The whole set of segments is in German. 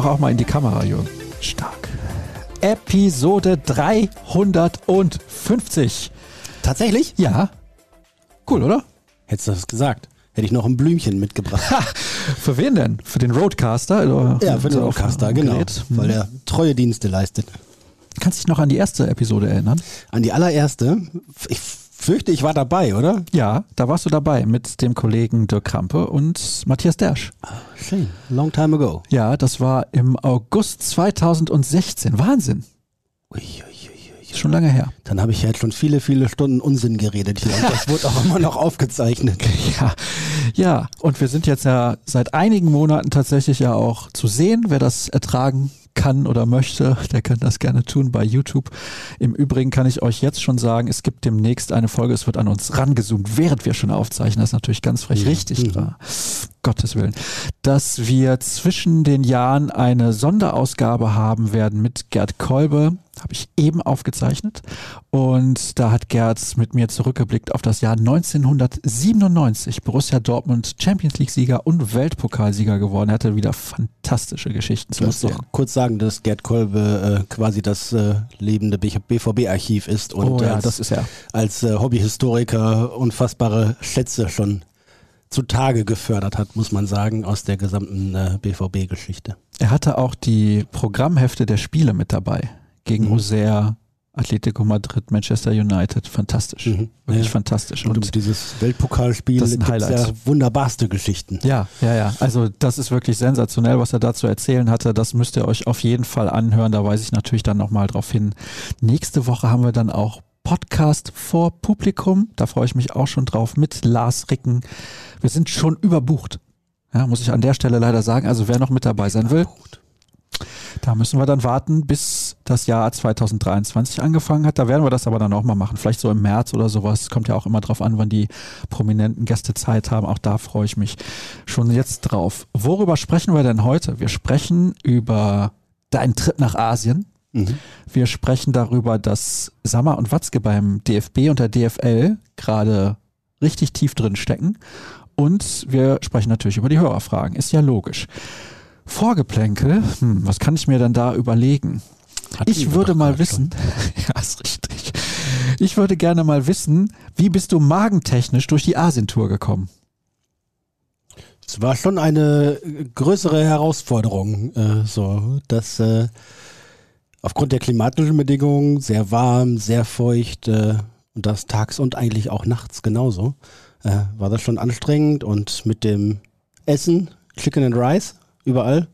Doch auch mal in die Kamera, Jürgen. Stark. Episode 350. Tatsächlich? Ja. Cool, oder? Hättest du das gesagt? Hätte ich noch ein Blümchen mitgebracht. Für wen denn? Für den Roadcaster? Oder ja, für den Roadcaster, genau. Gerät? Weil er treue Dienste leistet. Kannst du dich noch an die erste Episode erinnern? An die allererste. Ich fürchte, ich war dabei, oder? Ja, da warst du dabei mit dem Kollegen Dirk Krampe und Matthias Dersch. Schön. Long time ago. Ja, das war im August 2016. Wahnsinn. Ui, ui, ui, schon lange her. Dann habe ich jetzt schon viele, viele Stunden Unsinn geredet hier. Und das wurde auch immer noch aufgezeichnet. Ja, ja. Und wir sind jetzt ja seit einigen Monaten tatsächlich ja auch zu sehen. Wer das ertragen kann oder möchte, der kann das gerne tun bei YouTube. Im Übrigen kann ich euch jetzt schon sagen, es gibt demnächst eine Folge, es wird an uns rangezoomt, während wir schon aufzeichnen. Das ist natürlich ganz frech. Richtig, Mhm. Gottes Willen. Dass wir zwischen den Jahren eine Sonderausgabe haben werden mit Gerd Kolbe, habe ich eben aufgezeichnet. Und da hat Gerd mit mir zurückgeblickt auf das Jahr 1997. Borussia Dortmund Champions League-Sieger und Weltpokalsieger geworden. Er hatte wieder fantastische Geschichten zu Ich muss erzählen. doch kurz sagen, dass Gerd Kolbe äh, quasi das äh, lebende BVB-Archiv ist und oh ja, als, das ist er. als äh, Hobbyhistoriker unfassbare Schätze schon zutage gefördert hat, muss man sagen, aus der gesamten äh, BVB-Geschichte. Er hatte auch die Programmhefte der Spiele mit dabei. Gegen Mhm. Auxerre, Atletico Madrid, Manchester United. Fantastisch. Mhm. Wirklich Ja. fantastisch. Und, um dieses Weltpokalspiel Das ist ein gibt's Highlight. ja wunderbarste Geschichten. Ja, ja, ja. Also das ist wirklich sensationell, was er da zu erzählen hatte. Das müsst ihr euch auf jeden Fall anhören. Da weise ich natürlich dann nochmal drauf hin. Nächste Woche haben wir dann auch Podcast vor Publikum. Da freue ich mich auch schon drauf mit Lars Ricken. Wir sind schon überbucht. Ja, muss ich an der Stelle leider sagen. Also wer noch mit dabei sein will, da müssen wir dann warten, bis das Jahr 2023 angefangen hat. Da werden wir das aber dann auch mal machen. Vielleicht so im März oder sowas. Kommt ja auch immer drauf an, wann die prominenten Gäste Zeit haben. Auch da freue ich mich schon jetzt drauf. Worüber sprechen wir denn heute? Wir sprechen über deinen Trip nach Asien. Mhm. Wir sprechen darüber, dass Sammer und Watzke beim DFB und der DFL gerade richtig tief drin stecken. Und wir sprechen natürlich über die Hörerfragen. Ist ja logisch. Vorgeplänkel, hm, was kann ich mir denn da überlegen? Hatten Ich würde mal wissen, ja, ist richtig. Ich würde gerne mal wissen, wie bist du magentechnisch durch die Asientour gekommen? Es war schon eine äh, größere Herausforderung, äh, so dass äh, aufgrund der klimatischen Bedingungen sehr warm, sehr feucht äh, und das tags und eigentlich auch nachts genauso, äh, war das schon anstrengend und mit dem Essen, Chicken and Rice, überall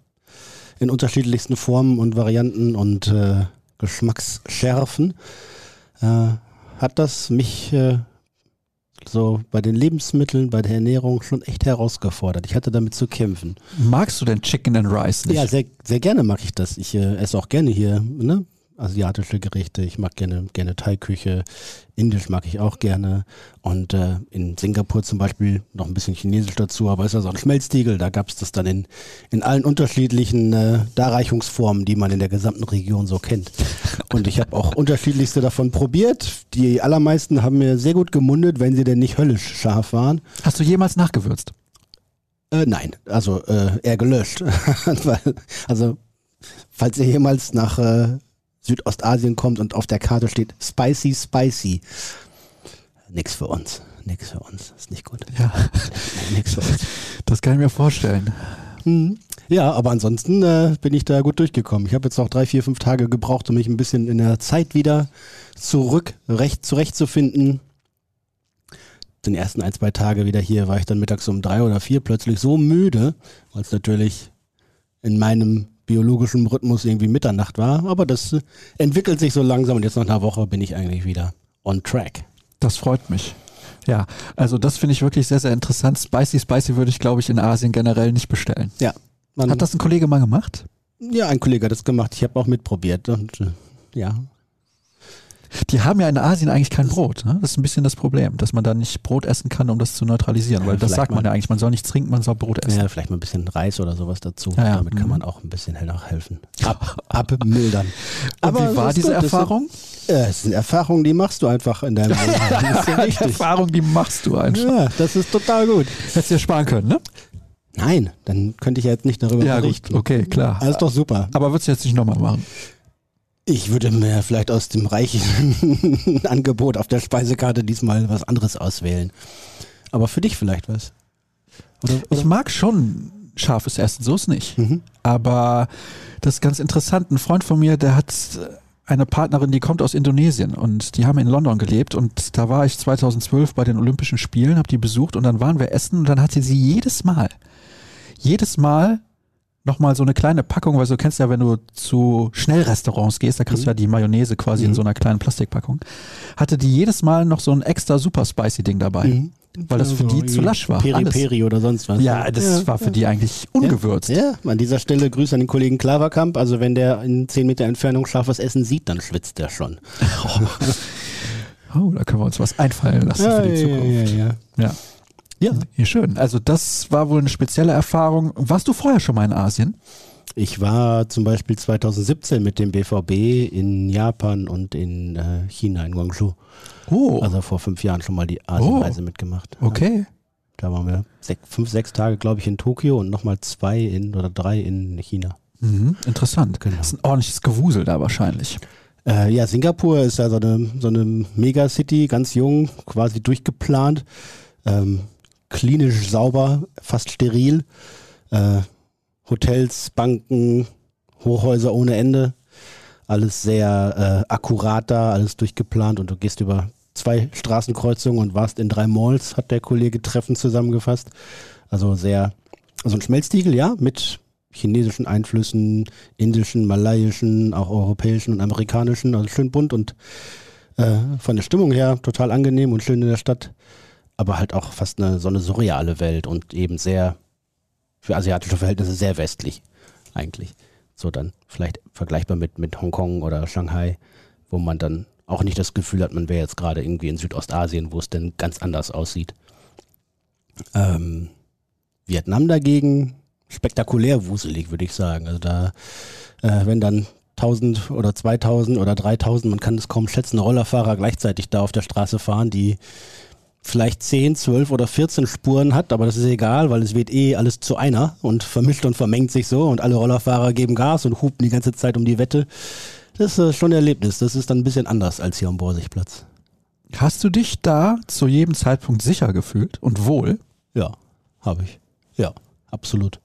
in unterschiedlichsten Formen und Varianten und äh, Geschmacksschärfen, äh, hat das mich äh, so bei den Lebensmitteln, bei der Ernährung schon echt herausgefordert. Ich hatte damit zu kämpfen. Magst du denn Chicken and Rice nicht? Ja, sehr, sehr gerne mag ich das. Ich äh, esse auch gerne hier ne? Asiatische Gerichte. Ich mag gerne, gerne Thai-Küche. Indisch mag ich auch gerne. Und äh, in Singapur zum Beispiel noch ein bisschen Chinesisch dazu, aber ist ja so ein Schmelztiegel. Da gab es das dann in, in allen unterschiedlichen äh, Darreichungsformen, die man in der gesamten Region so kennt. Und ich habe auch unterschiedlichste davon probiert. Die allermeisten haben mir sehr gut gemundet, wenn sie denn nicht höllisch scharf waren. Hast du jemals nachgewürzt? Äh, nein, also äh, eher gelöscht. Also, falls ihr jemals nach äh, Südostasien kommt und auf der Karte steht spicy, spicy. Nix für uns. Nix für uns. Ist nicht gut. Ja, Nix für uns. das kann ich mir vorstellen. Hm. Ja, aber ansonsten äh, bin ich da gut durchgekommen. Ich habe jetzt noch drei, vier, fünf Tage gebraucht, um mich ein bisschen in der Zeit wieder zurück, recht zurechtzufinden. Den ersten ein, zwei Tage wieder hier war ich dann mittags um drei oder vier plötzlich so müde, weil es natürlich in meinem biologischen Rhythmus irgendwie Mitternacht war. Aber das äh, entwickelt sich so langsam und jetzt nach einer Woche bin ich eigentlich wieder on track. Das freut mich. Ja, also das finde ich wirklich sehr, sehr interessant. Spicy Spicy würde ich, glaube ich, in Asien generell nicht bestellen. Ja. Hat das ein Kollege mal gemacht? ja, ein Kollege hat das gemacht. Ich habe auch mitprobiert. Und äh, ja, Die haben ja in Asien eigentlich kein Brot. Ne? Das ist ein bisschen das Problem, dass man da nicht Brot essen kann, um das zu neutralisieren. Ja, Weil das sagt man ja eigentlich, man soll nichts trinken, man soll Brot essen. Ja, vielleicht mal ein bisschen Reis oder sowas dazu. Ja, ja. Damit kann Mhm. man auch ein bisschen nachhelfen. Ab, abmildern. Und wie war diese gut, Erfahrung? Das sind Erfahrungen, die machst du einfach in deinem Leben. Das ist ja Die richtig. Erfahrung, die machst du einfach. Ja, das ist total gut. Hättest dir sparen können, ne? Nein, dann könnte ich ja jetzt nicht darüber Ja, berichten. gut, okay, klar. Alles doch super. Aber würdest du jetzt nicht nochmal machen? Ich würde mir vielleicht aus dem reichen Angebot auf der Speisekarte diesmal was anderes auswählen. Aber für dich vielleicht was. Oder, Ich mag schon scharfes Essen, so ist nicht. Mhm. Aber das ist ganz interessant. Ein Freund von mir, der hat eine Partnerin, die kommt aus Indonesien und die haben in London gelebt und da war ich 2012 bei den Olympischen Spielen, habe die besucht und dann waren wir essen und dann hatte sie jedes Mal, jedes Mal nochmal so eine kleine Packung, weil du kennst ja, wenn du zu Schnellrestaurants gehst, da kriegst du ja die Mayonnaise quasi in so einer kleinen Plastikpackung, hatte die jedes Mal noch so ein extra super spicy Ding dabei, Mhm. weil das für die zu lasch war. Peri Alles. Peri oder sonst was. Ja, das war für die eigentlich ungewürzt. Ja, an dieser Stelle Grüße an den Kollegen Klaverkamp. Also wenn der in 10 Meter Entfernung scharfes Essen sieht, dann schwitzt er schon. Oh, da können wir uns was einfallen lassen für die Zukunft. ja, Ja. Ja. schön. Also das war wohl eine spezielle Erfahrung. Warst du vorher schon mal in Asien? Ich war zum Beispiel 2017 mit dem BVB in Japan und in äh, China, in Guangzhou. Oh, Also vor fünf Jahren schon mal die Asienreise mitgemacht. okay. Da waren wir sech, fünf, sechs Tage, glaube ich, in Tokio und nochmal zwei in oder drei in China. Mhm, interessant. Genau. Das ist ein ordentliches Gewusel da wahrscheinlich. Äh, ja, Singapur ist ja so eine, so eine Megacity, ganz jung, quasi durchgeplant, ähm, klinisch sauber, fast steril. Äh, Hotels, Banken, Hochhäuser ohne Ende. Alles sehr äh, akkurat da, alles durchgeplant und du gehst über zwei Straßenkreuzungen und warst in drei Malls, hat der Kollege treffend zusammengefasst. Also sehr, also ein Schmelztiegel, ja, mit chinesischen Einflüssen, indischen, malaiischen, auch europäischen und amerikanischen, also schön bunt und äh, von der Stimmung her total angenehm und schön in der Stadt, aber halt auch fast eine so eine surreale Welt und eben sehr für asiatische Verhältnisse sehr westlich eigentlich. So dann vielleicht vergleichbar mit, mit Hongkong oder Shanghai, wo man dann auch nicht das Gefühl hat, man wäre jetzt gerade irgendwie in Südostasien, wo es denn ganz anders aussieht. Ähm, Vietnam dagegen spektakulär wuselig, würde ich sagen. Also da, äh, wenn dann 1000 oder 2000 oder 3000, man kann es kaum schätzen, Rollerfahrer gleichzeitig da auf der Straße fahren, die vielleicht 10, 12 oder 14 Spuren hat, aber das ist egal, weil es wird eh alles zu einer und vermischt und vermengt sich so und alle Rollerfahrer geben Gas und hupen die ganze Zeit um die Wette. Das ist äh, schon ein Erlebnis. Das ist dann ein bisschen anders als hier am Borsigplatz. Hast du dich da zu jedem Zeitpunkt sicher gefühlt und wohl? Ja, habe ich. Ja, absolut.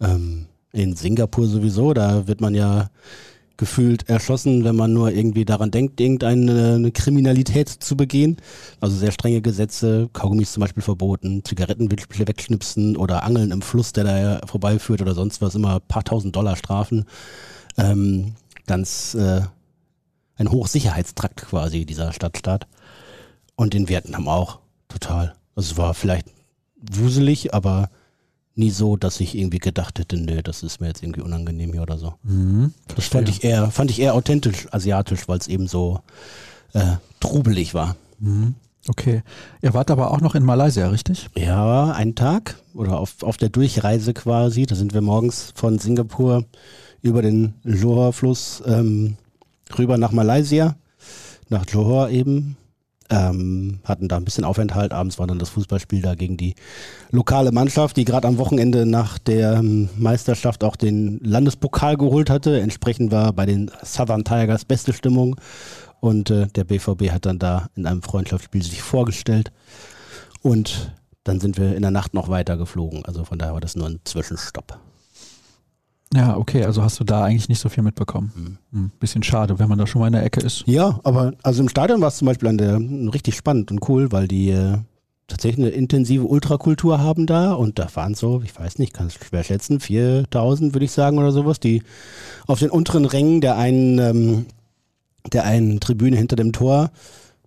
Ähm, in Singapur sowieso, da wird man ja gefühlt erschossen, wenn man nur irgendwie daran denkt, irgendeine eine Kriminalität zu begehen. Also sehr strenge Gesetze, Kaugummis zum Beispiel verboten, Zigaretten wegschnipsen oder Angeln im Fluss, der da vorbeiführt oder sonst was, immer ein paar tausend Dollar Strafen. Ähm, ganz äh, ein Hochsicherheitstrakt quasi, dieser Stadtstaat. Und in Vietnam auch, total. Also es war vielleicht wuselig, aber nie so, dass ich irgendwie gedacht hätte, nö, das ist mir jetzt irgendwie unangenehm hier oder so. Mhm, Das fand ich eher, fand ich eher authentisch asiatisch, weil es eben so äh, trubelig war. Mhm. Okay. Ihr wart aber auch noch in Malaysia, richtig? Ja, einen Tag oder auf, auf der Durchreise quasi. Da sind wir morgens von Singapur über den Johor-Fluss ähm, rüber nach Malaysia, nach Johor eben. Ähm, hatten da ein bisschen Aufenthalt. Abends war dann das Fußballspiel da gegen die lokale Mannschaft, die gerade am Wochenende nach der ähm, Meisterschaft auch den Landespokal geholt hatte. Entsprechend war bei den Southern Tigers beste Stimmung. Und äh, der BVB hat dann da in einem Freundschaftsspiel sich vorgestellt. Und dann sind wir in der Nacht noch weiter geflogen. Also von daher war das nur ein Zwischenstopp. Ja, okay. Also hast du da eigentlich nicht so viel mitbekommen. Mhm. Bisschen schade, wenn man da schon mal in der Ecke ist. Ja, aber also im Stadion war es zum Beispiel an der, richtig spannend und cool, weil die äh, tatsächlich eine intensive Ultrakultur haben da und da waren so, ich weiß nicht, kann es schwer schätzen, 4000 würde ich sagen oder sowas, die auf den unteren Rängen der einen, ähm, der einen Tribüne hinter dem Tor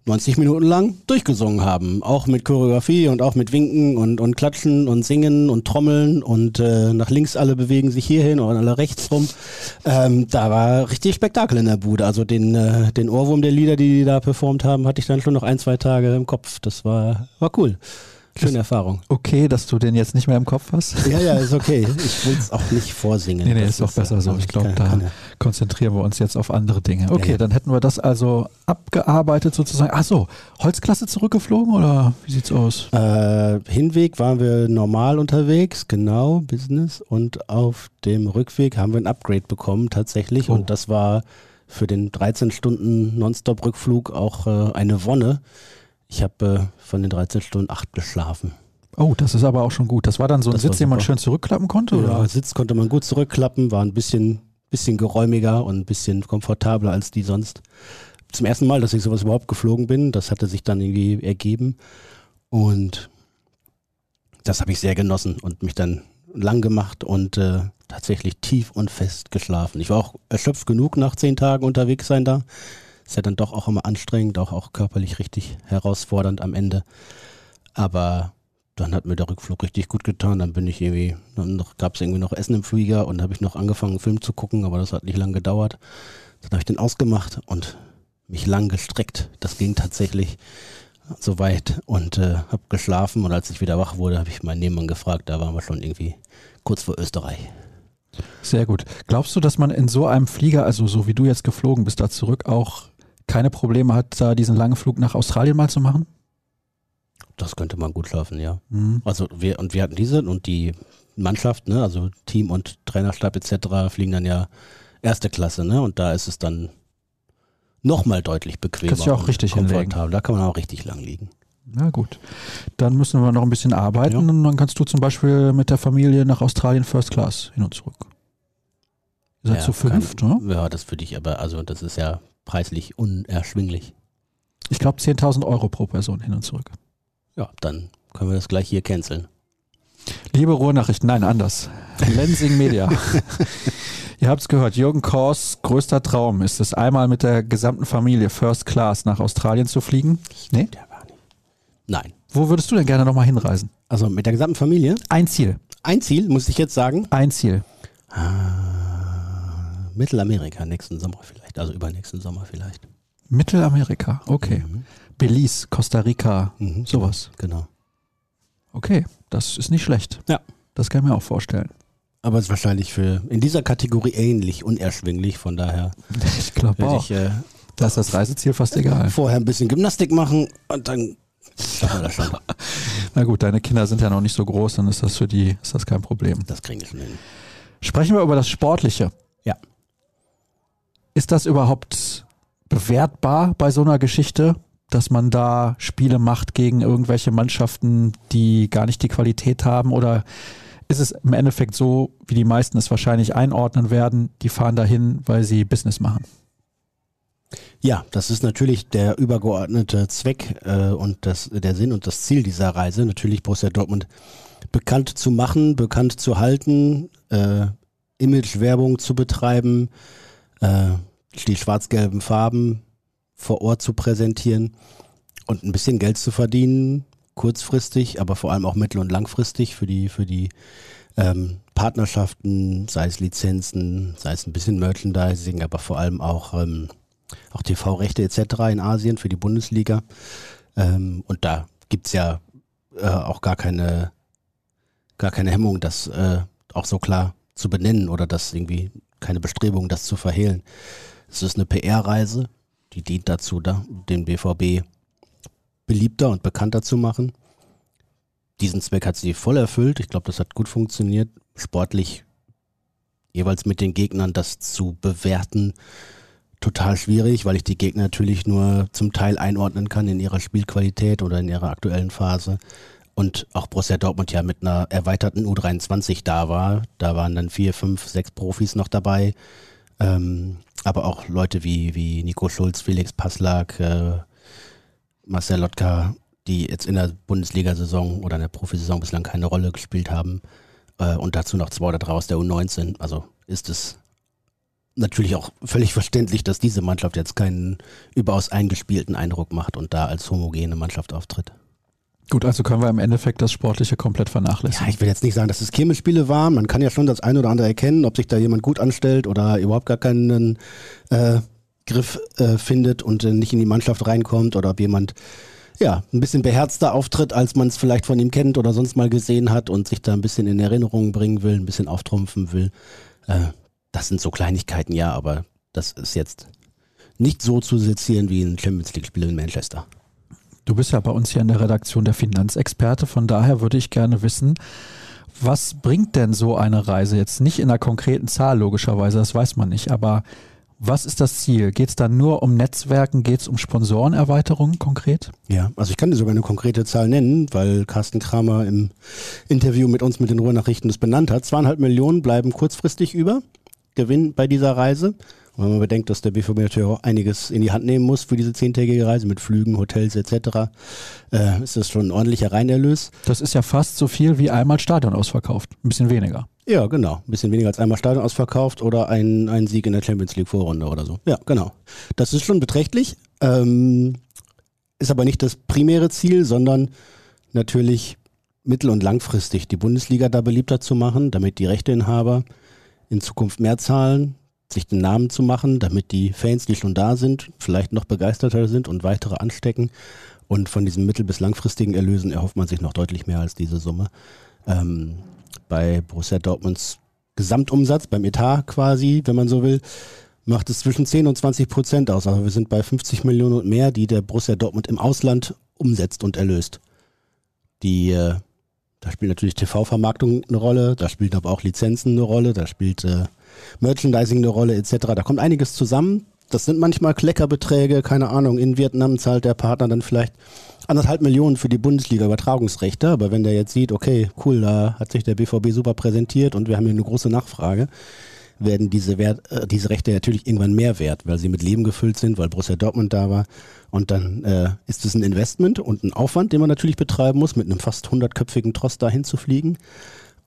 90 Minuten lang durchgesungen haben. Auch mit Choreografie und auch mit Winken und, und Klatschen und Singen und Trommeln und äh, nach links alle bewegen sich hierhin und alle rechts rum. Ähm, da war richtig Spektakel in der Bude. Also den, äh, den Ohrwurm der Lieder, die die da performt haben, hatte ich dann schon noch ein, zwei Tage im Kopf. Das war, war cool. Schöne Erfahrung. Okay, dass du den jetzt nicht mehr im Kopf hast? Ja, ja, ist okay. Ich will es auch nicht vorsingen. Nee, nee, ist doch besser so. Ich glaube, da konzentrieren wir uns jetzt auf andere Dinge. Okay, ja, ja. dann hätten wir das also abgearbeitet sozusagen. Ach so, Holzklasse zurückgeflogen oder wie sieht's aus? Äh, Hinweg waren wir normal unterwegs, genau, Business. Und auf dem Rückweg haben wir ein Upgrade bekommen tatsächlich. Oh. Und das war für den 13 Stunden Nonstop-Rückflug auch äh, eine Wonne ich habe äh, von den 13 Stunden acht geschlafen. Oh, das ist aber auch schon gut. Das war dann so ein das Sitz, den man schön zurückklappen konnte? Ja, oder? Sitz konnte man gut zurückklappen, war ein bisschen, bisschen geräumiger und ein bisschen komfortabler als die sonst. Zum ersten Mal, dass ich sowas überhaupt geflogen bin, das hatte sich dann irgendwie ergeben. Und das habe ich sehr genossen und mich dann lang gemacht und äh, tatsächlich tief und fest geschlafen. Ich war auch erschöpft genug nach zehn Tagen unterwegs sein da. Ist ja dann doch auch immer anstrengend, auch, auch körperlich richtig herausfordernd am Ende. Aber dann hat mir der Rückflug richtig gut getan. Dann bin ich irgendwie, dann gab es irgendwie noch Essen im Flieger und habe ich noch angefangen, einen Film zu gucken, aber das hat nicht lange gedauert. Dann habe ich den ausgemacht und mich lang gestreckt. Das ging tatsächlich so weit und äh, habe geschlafen und als ich wieder wach wurde, habe ich meinen Nebenmann gefragt, da waren wir schon irgendwie kurz vor Österreich. Sehr gut. Glaubst du, dass man in so einem Flieger, also so wie du jetzt geflogen bist, da zurück auch keine Probleme hat, da diesen langen Flug nach Australien mal zu machen? Das könnte man gut schaffen, ja. Mhm. Also wir und wir hatten diese und die Mannschaft, ne, also Team und Trainerstab etc. fliegen dann ja erste Klasse, ne? Und da ist es dann nochmal deutlich bequemer. Kannst du auch richtig komfortabel. Da kann man auch richtig lang liegen. Na gut. Dann müssen wir noch ein bisschen arbeiten ja. und dann kannst du zum Beispiel mit der Familie nach Australien First Class hin und zurück. Ihr seid ja, zu fünft, ne? Ja, das für dich, aber also das ist ja preislich unerschwinglich. Ich glaube 10.000 Euro pro Person hin und zurück. Ja, dann können wir das gleich hier canceln. Liebe Ruhrnachrichten, nein, anders. Lensing Media. Ihr habt es gehört, Jürgen Kors größter Traum ist es, einmal mit der gesamten Familie First Class nach Australien zu fliegen. Nee? Nein. Wo würdest du denn gerne nochmal hinreisen? Also mit der gesamten Familie? Ein Ziel. Ein Ziel, muss ich jetzt sagen? Ein Ziel. Ah, Mittelamerika nächsten Sommer vielleicht also übernächsten Sommer vielleicht. Mittelamerika, okay. Mhm. Belize, Costa Rica, mhm, sowas. Genau. Okay, das ist nicht schlecht. Ja. Das kann ich mir auch vorstellen. Aber es ist wahrscheinlich für in dieser Kategorie ähnlich unerschwinglich, von daher. Ich glaube auch. Ich, äh, da ist das Reiseziel fast egal. Vorher ein bisschen Gymnastik machen und dann schaffen wir das schon. Na gut, deine Kinder sind ja noch nicht so groß, dann ist das für die ist das kein Problem. Das kriegen wir schon hin. Sprechen wir über das Sportliche. Ist das überhaupt bewertbar bei so einer Geschichte, dass man da Spiele macht gegen irgendwelche Mannschaften, die gar nicht die Qualität haben? Oder ist es im Endeffekt so, wie die meisten es wahrscheinlich einordnen werden, die fahren dahin, weil sie Business machen? Ja, das ist natürlich der übergeordnete Zweck äh, und das, der Sinn und das Ziel dieser Reise, natürlich Borussia Dortmund bekannt zu machen, bekannt zu halten, äh, Image-Werbung zu betreiben, äh, die schwarz-gelben Farben vor Ort zu präsentieren und ein bisschen Geld zu verdienen, kurzfristig, aber vor allem auch mittel- und langfristig für die, für die ähm, Partnerschaften, sei es Lizenzen, sei es ein bisschen Merchandising, aber vor allem auch, ähm, auch TV-Rechte etc. in Asien für die Bundesliga. Ähm, und da gibt es ja äh, auch gar keine, gar keine Hemmung, das äh, auch so klar zu benennen oder das irgendwie keine Bestrebung, das zu verhehlen. Es ist eine PR-Reise, die dient dazu, da, den BVB beliebter und bekannter zu machen. Diesen Zweck hat sie voll erfüllt. Ich glaube, das hat gut funktioniert. Sportlich jeweils mit den Gegnern das zu bewerten, total schwierig, weil ich die Gegner natürlich nur zum Teil einordnen kann in ihrer Spielqualität oder in ihrer aktuellen Phase und auch Borussia Dortmund ja mit einer erweiterten U23 da war. Da waren dann vier, fünf, sechs Profis noch dabei. Ähm, aber auch Leute wie, wie Nico Schulz, Felix Passlag, äh, Marcel Lotka, die jetzt in der Bundesliga-Saison oder in der Profisaison bislang keine Rolle gespielt haben. Äh, und dazu noch zwei oder drei aus der U19. Also ist es natürlich auch völlig verständlich, dass diese Mannschaft jetzt keinen überaus eingespielten Eindruck macht und da als homogene Mannschaft auftritt. Gut, also können wir im Endeffekt das Sportliche komplett vernachlässigen. Ja, ich will jetzt nicht sagen, dass es Kirmesspiele waren. Man kann ja schon das eine oder andere erkennen, ob sich da jemand gut anstellt oder überhaupt gar keinen äh, Griff äh, findet und äh, nicht in die Mannschaft reinkommt oder ob jemand ja, ein bisschen beherzter auftritt, als man es vielleicht von ihm kennt oder sonst mal gesehen hat und sich da ein bisschen in Erinnerung bringen will, ein bisschen auftrumpfen will. Äh, das sind so Kleinigkeiten, ja, aber das ist jetzt nicht so zu sezieren wie ein Champions League-Spiel in Manchester. Du bist ja bei uns hier in der Redaktion der Finanzexperte, von daher würde ich gerne wissen, was bringt denn so eine Reise jetzt nicht in einer konkreten Zahl logischerweise, das weiß man nicht, aber was ist das Ziel? Geht es dann nur um Netzwerken? Geht es um Sponsorenerweiterungen konkret? Ja, also ich kann dir sogar eine konkrete Zahl nennen, weil Carsten Kramer im Interview mit uns mit den Ruhrnachrichten das benannt hat. Zweieinhalb Millionen bleiben kurzfristig über. Gewinn bei dieser Reise. Und wenn man bedenkt, dass der BVB natürlich auch einiges in die Hand nehmen muss für diese zehntägige Reise mit Flügen, Hotels etc., äh, ist das schon ein ordentlicher Reinerlös. Das ist ja fast so viel wie einmal Stadion ausverkauft. Ein bisschen weniger. Ja, genau. Ein bisschen weniger als einmal Stadion ausverkauft oder ein, ein Sieg in der Champions League Vorrunde oder so. Ja, genau. Das ist schon beträchtlich. Ähm, ist aber nicht das primäre Ziel, sondern natürlich mittel- und langfristig die Bundesliga da beliebter zu machen, damit die Rechteinhaber in Zukunft mehr zahlen, sich den Namen zu machen, damit die Fans, die schon da sind, vielleicht noch begeisterter sind und weitere anstecken. Und von diesen mittel- bis langfristigen Erlösen erhofft man sich noch deutlich mehr als diese Summe. Ähm, bei Borussia Dortmunds Gesamtumsatz, beim Etat quasi, wenn man so will, macht es zwischen 10 und 20 Prozent aus. Also wir sind bei 50 Millionen und mehr, die der Borussia Dortmund im Ausland umsetzt und erlöst. Die äh, da spielt natürlich TV-Vermarktung eine Rolle, da spielt aber auch Lizenzen eine Rolle, da spielt äh, Merchandising eine Rolle etc. Da kommt einiges zusammen. Das sind manchmal Kleckerbeträge, keine Ahnung. In Vietnam zahlt der Partner dann vielleicht anderthalb Millionen für die Bundesliga-Übertragungsrechte. Aber wenn der jetzt sieht, okay, cool, da hat sich der BVB super präsentiert und wir haben hier eine große Nachfrage, werden diese, Wert, äh, diese Rechte natürlich irgendwann mehr wert, weil sie mit Leben gefüllt sind, weil Borussia Dortmund da war. Und dann äh, ist es ein Investment und ein Aufwand, den man natürlich betreiben muss, mit einem fast hundertköpfigen Trost dahin zu fliegen.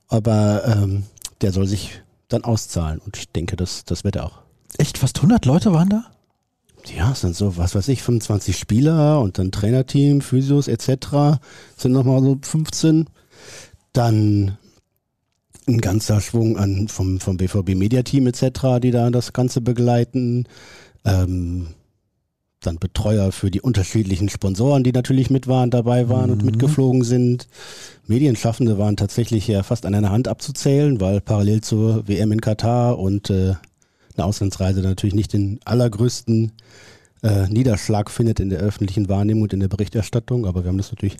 Aber ähm, der soll sich dann auszahlen. Und ich denke, das, das wird er auch. Echt, fast 100 Leute waren da? Ja, es sind so, was weiß ich, 25 Spieler und dann Trainerteam, Physios etc. sind nochmal so 15. Dann ein ganzer Schwung an vom, vom BVB Mediateam etc., die da das Ganze begleiten. Ähm, dann Betreuer für die unterschiedlichen Sponsoren, die natürlich mit waren, dabei waren mhm. und mitgeflogen sind. Medienschaffende waren tatsächlich ja fast an einer Hand abzuzählen, weil parallel zur WM in Katar und äh, eine Auslandsreise natürlich nicht den allergrößten äh, Niederschlag findet in der öffentlichen Wahrnehmung und in der Berichterstattung. Aber wir haben das natürlich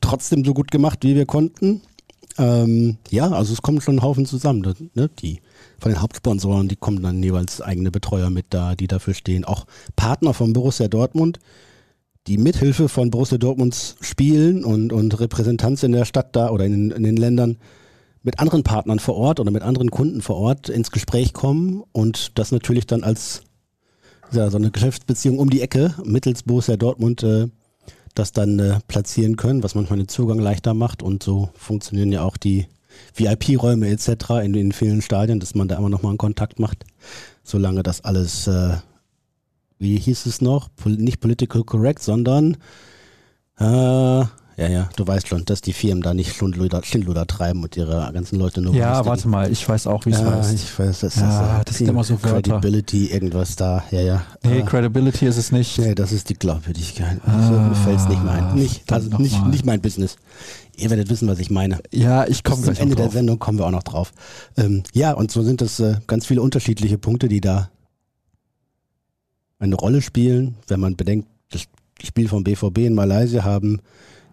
trotzdem so gut gemacht, wie wir konnten. Ähm, ja, also es kommen schon ein Haufen zusammen. Ne? Die von den Hauptsponsoren, die kommen dann jeweils eigene Betreuer mit da, die dafür stehen. Auch Partner von Borussia Dortmund, die mithilfe von Borussia Dortmunds Spielen und, und Repräsentanz in der Stadt da oder in, in den Ländern mit anderen Partnern vor Ort oder mit anderen Kunden vor Ort ins Gespräch kommen und das natürlich dann als ja, so eine Geschäftsbeziehung um die Ecke mittels Borussia Dortmund äh, das dann äh, platzieren können, was manchmal den Zugang leichter macht. Und so funktionieren ja auch die VIP-Räume etc. In, in vielen Stadien, dass man da immer noch mal einen Kontakt macht. Solange das alles, äh, wie hieß es noch, Pol nicht political correct, sondern äh, ja, ja, du weißt schon, dass die Firmen da nicht Schindluder, Schindluder treiben und ihre ganzen Leute nur Ja, warte mal, ich weiß auch, wie es ja, heißt. Ich weiß, das ja, ist, das sind immer so Wörter. Credibility, irgendwas da, ja, ja. Nee, ah. Credibility ist es nicht. Nee, das ist die Glaubwürdigkeit. Ah, also, mir fällt es nicht mehr ein. Nicht, also nicht, nicht mein Business. Ihr werdet wissen, was ich meine. Ja, ich komme gleich Am Ende der Sendung kommen wir auch noch drauf. Ähm, ja, und so sind das äh, ganz viele unterschiedliche Punkte, die da eine Rolle spielen. Wenn man bedenkt, das Spiel vom BVB in Malaysia haben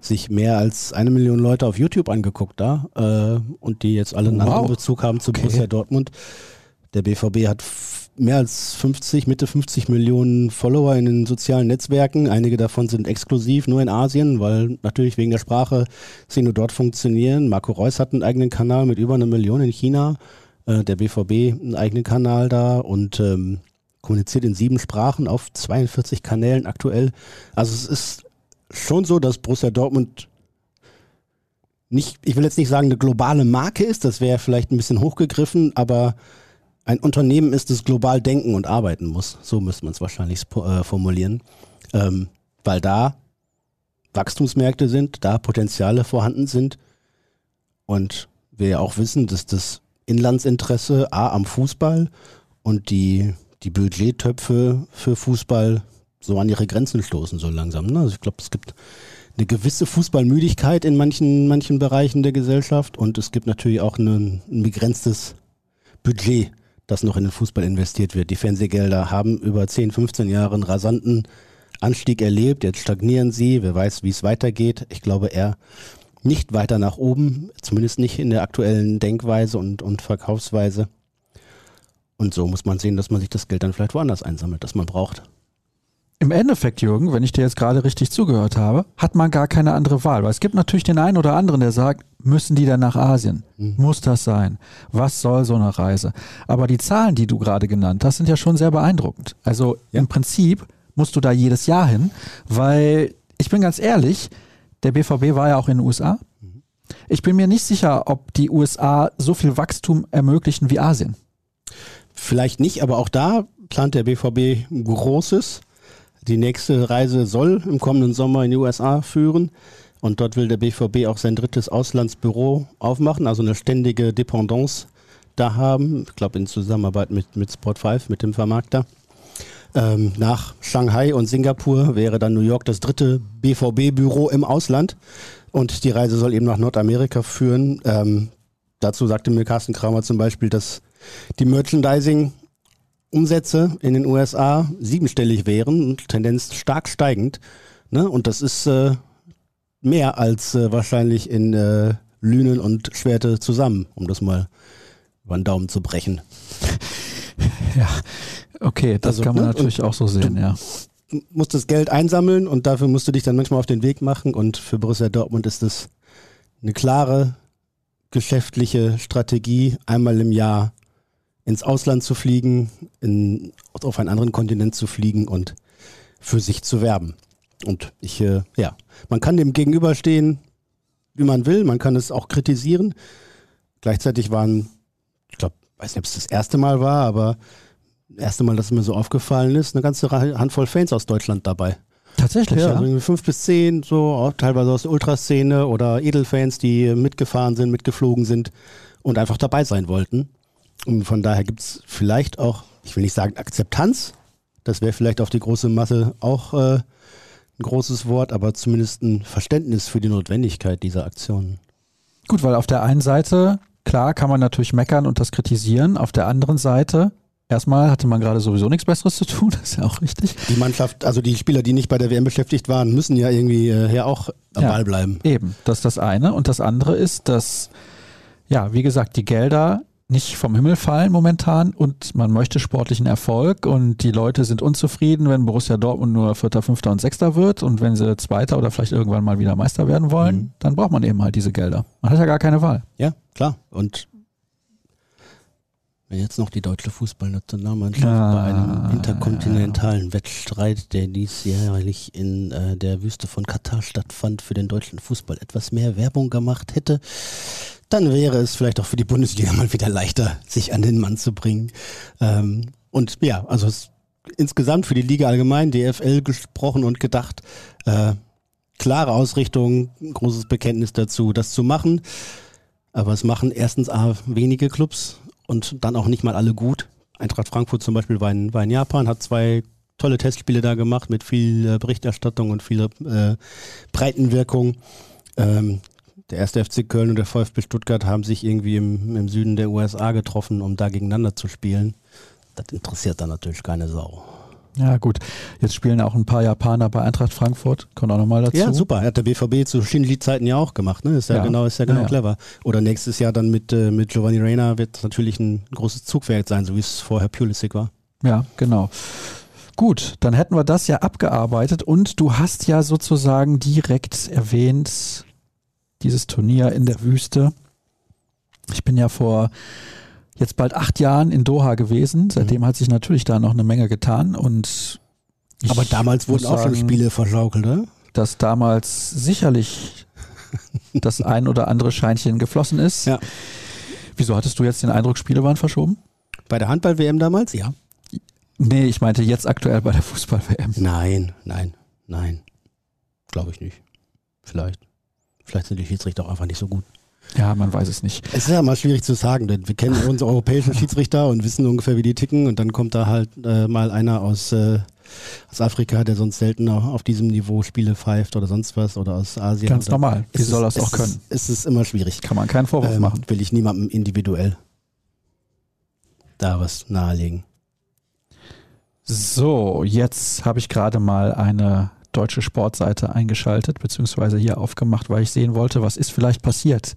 sich mehr als eine Million Leute auf YouTube angeguckt da äh, und die jetzt alle einen wow. anderen Bezug haben zu okay. Borussia Dortmund. Der BVB hat mehr als 50, Mitte 50 Millionen Follower in den sozialen Netzwerken. Einige davon sind exklusiv nur in Asien, weil natürlich wegen der Sprache sie nur dort funktionieren. Marco Reus hat einen eigenen Kanal mit über einer Million in China. Äh, der BVB einen eigenen Kanal da und ähm, kommuniziert in sieben Sprachen auf 42 Kanälen aktuell. Also es ist schon so, dass Borussia Dortmund nicht, ich will jetzt nicht sagen, eine globale Marke ist, das wäre vielleicht ein bisschen hochgegriffen, aber ein Unternehmen ist, das global denken und arbeiten muss. So müsste man es wahrscheinlich äh, formulieren. Ähm, weil da Wachstumsmärkte sind, da Potenziale vorhanden sind und wir ja auch wissen, dass das Inlandsinteresse A am Fußball und die, die Budgettöpfe für Fußball so an ihre Grenzen stoßen, so langsam. Ne? Also ich glaube, es gibt eine gewisse Fußballmüdigkeit in manchen, manchen Bereichen der Gesellschaft und es gibt natürlich auch ein, ein begrenztes Budget, das noch in den Fußball investiert wird. Die Fernsehgelder haben über 10, 15 Jahre einen rasanten Anstieg erlebt. Jetzt stagnieren sie. Wer weiß, wie es weitergeht. Ich glaube eher nicht weiter nach oben, zumindest nicht in der aktuellen Denkweise und, und Verkaufsweise. Und so muss man sehen, dass man sich das Geld dann vielleicht woanders einsammelt, das man braucht. Im Endeffekt, Jürgen, wenn ich dir jetzt gerade richtig zugehört habe, hat man gar keine andere Wahl. Weil es gibt natürlich den einen oder anderen, der sagt, müssen die dann nach Asien? Mhm. Muss das sein? Was soll so eine Reise? Aber die Zahlen, die du gerade genannt hast, sind ja schon sehr beeindruckend. Also ja. im Prinzip musst du da jedes Jahr hin, weil ich bin ganz ehrlich, der BVB war ja auch in den USA. Mhm. Ich bin mir nicht sicher, ob die USA so viel Wachstum ermöglichen wie Asien. Vielleicht nicht, aber auch da plant der BVB Großes. Die nächste Reise soll im kommenden Sommer in die USA führen. Und dort will der BVB auch sein drittes Auslandsbüro aufmachen, also eine ständige Dependance da haben. Ich glaube in Zusammenarbeit mit, mit Sport5, mit dem Vermarkter. Ähm, nach Shanghai und Singapur wäre dann New York das dritte BVB-Büro im Ausland. Und die Reise soll eben nach Nordamerika führen. Ähm, dazu sagte mir Carsten Kramer zum Beispiel, dass die Merchandising Umsätze in den USA siebenstellig wären und Tendenz stark steigend. Ne? Und das ist äh, mehr als äh, wahrscheinlich in äh, Lünen und Schwerte zusammen, um das mal über den Daumen zu brechen. Ja, okay, das also, kann man ne? natürlich auch so sehen, ja. Du musst das Geld einsammeln und dafür musst du dich dann manchmal auf den Weg machen und für Borussia Dortmund ist es eine klare geschäftliche Strategie, einmal im Jahr ins Ausland zu fliegen, in, auf einen anderen Kontinent zu fliegen und für sich zu werben. Und ich, äh, ja, man kann dem gegenüberstehen, wie man will, man kann es auch kritisieren. Gleichzeitig waren, ich glaube, weiß nicht, ob es das erste Mal war, aber das erste Mal, dass mir so aufgefallen ist, eine ganze Handvoll Fans aus Deutschland dabei. Tatsächlich, ja. ja. Also fünf bis zehn, so auch teilweise aus der Ultraszene oder Edelfans, die mitgefahren sind, mitgeflogen sind und einfach dabei sein wollten. Und von daher gibt es vielleicht auch, ich will nicht sagen Akzeptanz, das wäre vielleicht auf die große Masse auch äh, ein großes Wort, aber zumindest ein Verständnis für die Notwendigkeit dieser Aktionen. Gut, weil auf der einen Seite, klar, kann man natürlich meckern und das kritisieren. Auf der anderen Seite, erstmal hatte man gerade sowieso nichts Besseres zu tun, das ist ja auch richtig. Die Mannschaft, also die Spieler, die nicht bei der WM beschäftigt waren, müssen ja irgendwie äh, ja auch am ja, Ball bleiben. Eben, das ist das eine. Und das andere ist, dass, ja, wie gesagt, die Gelder nicht vom Himmel fallen momentan und man möchte sportlichen Erfolg und die Leute sind unzufrieden, wenn Borussia Dortmund nur Vierter, Fünfter und Sechster wird und wenn sie Zweiter oder vielleicht irgendwann mal wieder Meister werden wollen, mhm. dann braucht man eben halt diese Gelder. Man hat ja gar keine Wahl. Ja, klar. Und wenn jetzt noch die deutsche Fußballnationalmannschaft ah, bei einem interkontinentalen. Wettstreit, der diesjährlich in äh, der Wüste von Katar stattfand, für den deutschen Fußball etwas mehr Werbung gemacht hätte, dann wäre es vielleicht auch für die Bundesliga mal wieder leichter, sich an den Mann zu bringen. Ähm, und ja, also es, insgesamt für die Liga allgemein, DFL gesprochen und gedacht, äh, klare Ausrichtung, großes Bekenntnis dazu, das zu machen. Aber es machen erstens A, wenige Clubs und dann auch nicht mal alle gut. Eintracht Frankfurt zum Beispiel war in, war in Japan, hat zwei tolle Testspiele da gemacht mit viel äh, Berichterstattung und viel äh, Breitenwirkung. Ähm, der erste FC Köln und der VfB Stuttgart haben sich irgendwie im, im Süden der USA getroffen, um da gegeneinander zu spielen. Das interessiert dann natürlich keine Sau. Ja, gut. Jetzt spielen auch ein paar Japaner bei Eintracht Frankfurt. Kommt auch nochmal dazu. Ja, super. Hat der BVB zu Shinji-Zeiten ja auch gemacht. Ne? Ist ja, ja. genau, ist ja genau ja, clever. Oder nächstes Jahr dann mit, äh, mit Giovanni Reina wird natürlich ein großes Zugwerk sein, so wie es vorher Pulisic war. Ja, genau. Gut, dann hätten wir das ja abgearbeitet und du hast ja sozusagen direkt erwähnt, dieses Turnier in der Wüste. Ich bin ja vor jetzt bald acht Jahren in Doha gewesen. Seitdem mhm. hat sich natürlich da noch eine Menge getan und aber damals wurden auch schon Spiele verschaukelt, oder? Dass damals sicherlich das ein oder andere Scheinchen geflossen ist. Ja. Wieso hattest du jetzt den Eindruck, Spiele waren verschoben? Bei der Handball-WM damals, ja. Nee, ich meinte jetzt aktuell bei der Fußball-WM. Nein, nein, nein. Glaube ich nicht. Vielleicht. Vielleicht sind die Schiedsrichter auch einfach nicht so gut. Ja, man weiß es nicht. Es ist ja mal schwierig zu sagen, denn wir kennen unsere europäischen Schiedsrichter und wissen ungefähr, wie die ticken und dann kommt da halt äh, mal einer aus, äh, aus Afrika, der sonst selten auf diesem Niveau Spiele pfeift oder sonst was oder aus Asien. Ganz normal. Wie soll das auch können? Es ist immer schwierig. Kann man keinen Vorwurf Ähm, machen. Will ich niemandem individuell da was nahelegen. So, jetzt habe ich gerade mal eine deutsche Sportseite eingeschaltet, beziehungsweise hier aufgemacht, weil ich sehen wollte, was ist vielleicht passiert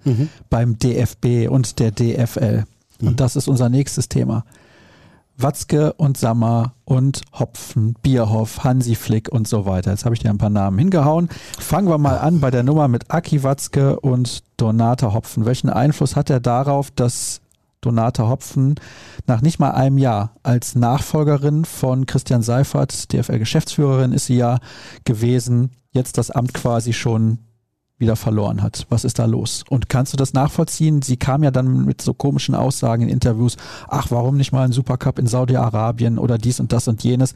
beim DFB und der DFL. Mhm. Und das ist unser nächstes Thema. Watzke und Sammer und Hopfen, Bierhoff, Hansi Flick und so weiter. Jetzt habe ich dir ein paar Namen hingehauen. Fangen wir mal an bei der Nummer mit Aki Watzke und Donata Hopfen. Welchen Einfluss hat er darauf, dass Donata Hopfen nach nicht mal einem Jahr als Nachfolgerin von Christian Seifert, DFL-Geschäftsführerin ist sie ja gewesen, jetzt das Amt quasi schon wieder verloren hat. Was ist da los? Und kannst du das nachvollziehen? Sie kam ja dann mit so komischen Aussagen in Interviews, ach, warum nicht mal ein Supercup in Saudi-Arabien oder dies und das und jenes.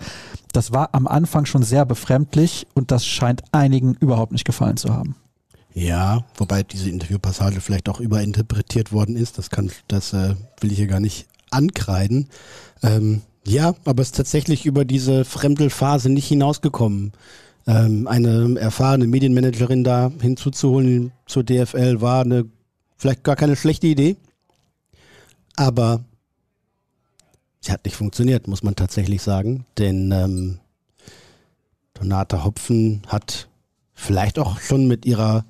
Das war am Anfang schon sehr befremdlich und das scheint einigen überhaupt nicht gefallen zu haben. Ja, wobei diese Interviewpassage vielleicht auch überinterpretiert worden ist. Das kann, das äh, will ich hier gar nicht ankreiden. Ähm, ja, aber es ist tatsächlich über diese Fremdelphase nicht hinausgekommen. Ähm, eine erfahrene Medienmanagerin da hinzuzuholen zur DFL war eine vielleicht gar keine schlechte Idee. Aber sie hat nicht funktioniert, muss man tatsächlich sagen. Denn ähm, Donata Hopfen hat vielleicht auch schon mit ihrer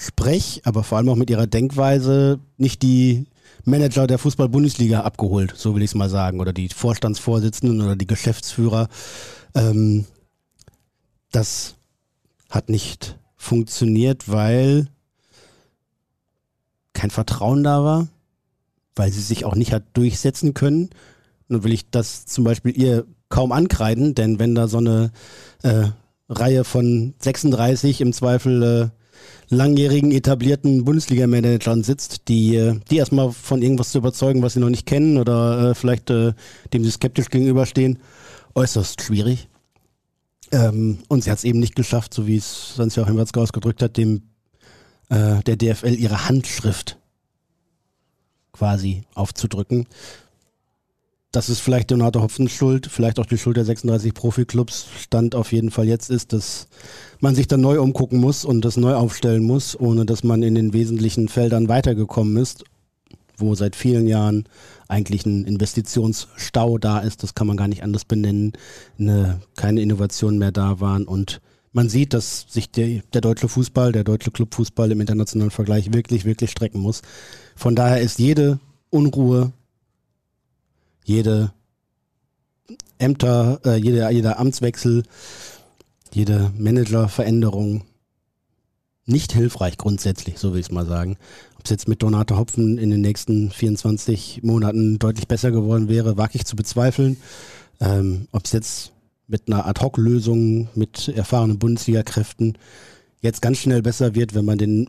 Sprech, aber vor allem auch mit ihrer Denkweise nicht die Manager der Fußball-Bundesliga abgeholt, so will ich es mal sagen, oder die Vorstandsvorsitzenden oder die Geschäftsführer. Ähm, das hat nicht funktioniert, weil kein Vertrauen da war, weil sie sich auch nicht hat durchsetzen können. Nun will ich das zum Beispiel ihr kaum ankreiden, denn wenn da so eine äh, Reihe von 36 im Zweifel äh, langjährigen etablierten Bundesliga-Managern sitzt, die, äh, die erstmal von irgendwas zu überzeugen, was sie noch nicht kennen oder äh, vielleicht äh, dem sie skeptisch gegenüberstehen, äußerst schwierig. Ähm, und sie hat es eben nicht geschafft, so wie es sonst ja auch Watzke ausgedrückt hat, dem äh, der DFL ihre Handschrift quasi aufzudrücken. Das ist vielleicht Donato Hopfens Schuld, vielleicht auch die Schuld der 36 Profiklubs. Stand auf jeden Fall jetzt ist, dass man sich dann neu umgucken muss und das neu aufstellen muss, ohne dass man in den wesentlichen Feldern weitergekommen ist, wo seit vielen Jahren eigentlich ein Investitionsstau da ist. Das kann man gar nicht anders benennen. Eine, keine Innovationen mehr da waren und man sieht, dass sich der, der deutsche Fußball, der deutsche Clubfußball im internationalen Vergleich wirklich, wirklich strecken muss. Von daher ist jede Unruhe, jede Ämter, äh, jeder, jeder Amtswechsel, jede Managerveränderung nicht hilfreich grundsätzlich, so will ich es mal sagen. Ob es jetzt mit Donate Hopfen in den nächsten 24 Monaten deutlich besser geworden wäre, wage ich zu bezweifeln. Ähm, Ob es jetzt mit einer Ad-Hoc-Lösung mit erfahrenen Bundesliga-Kräften jetzt ganz schnell besser wird, wenn man den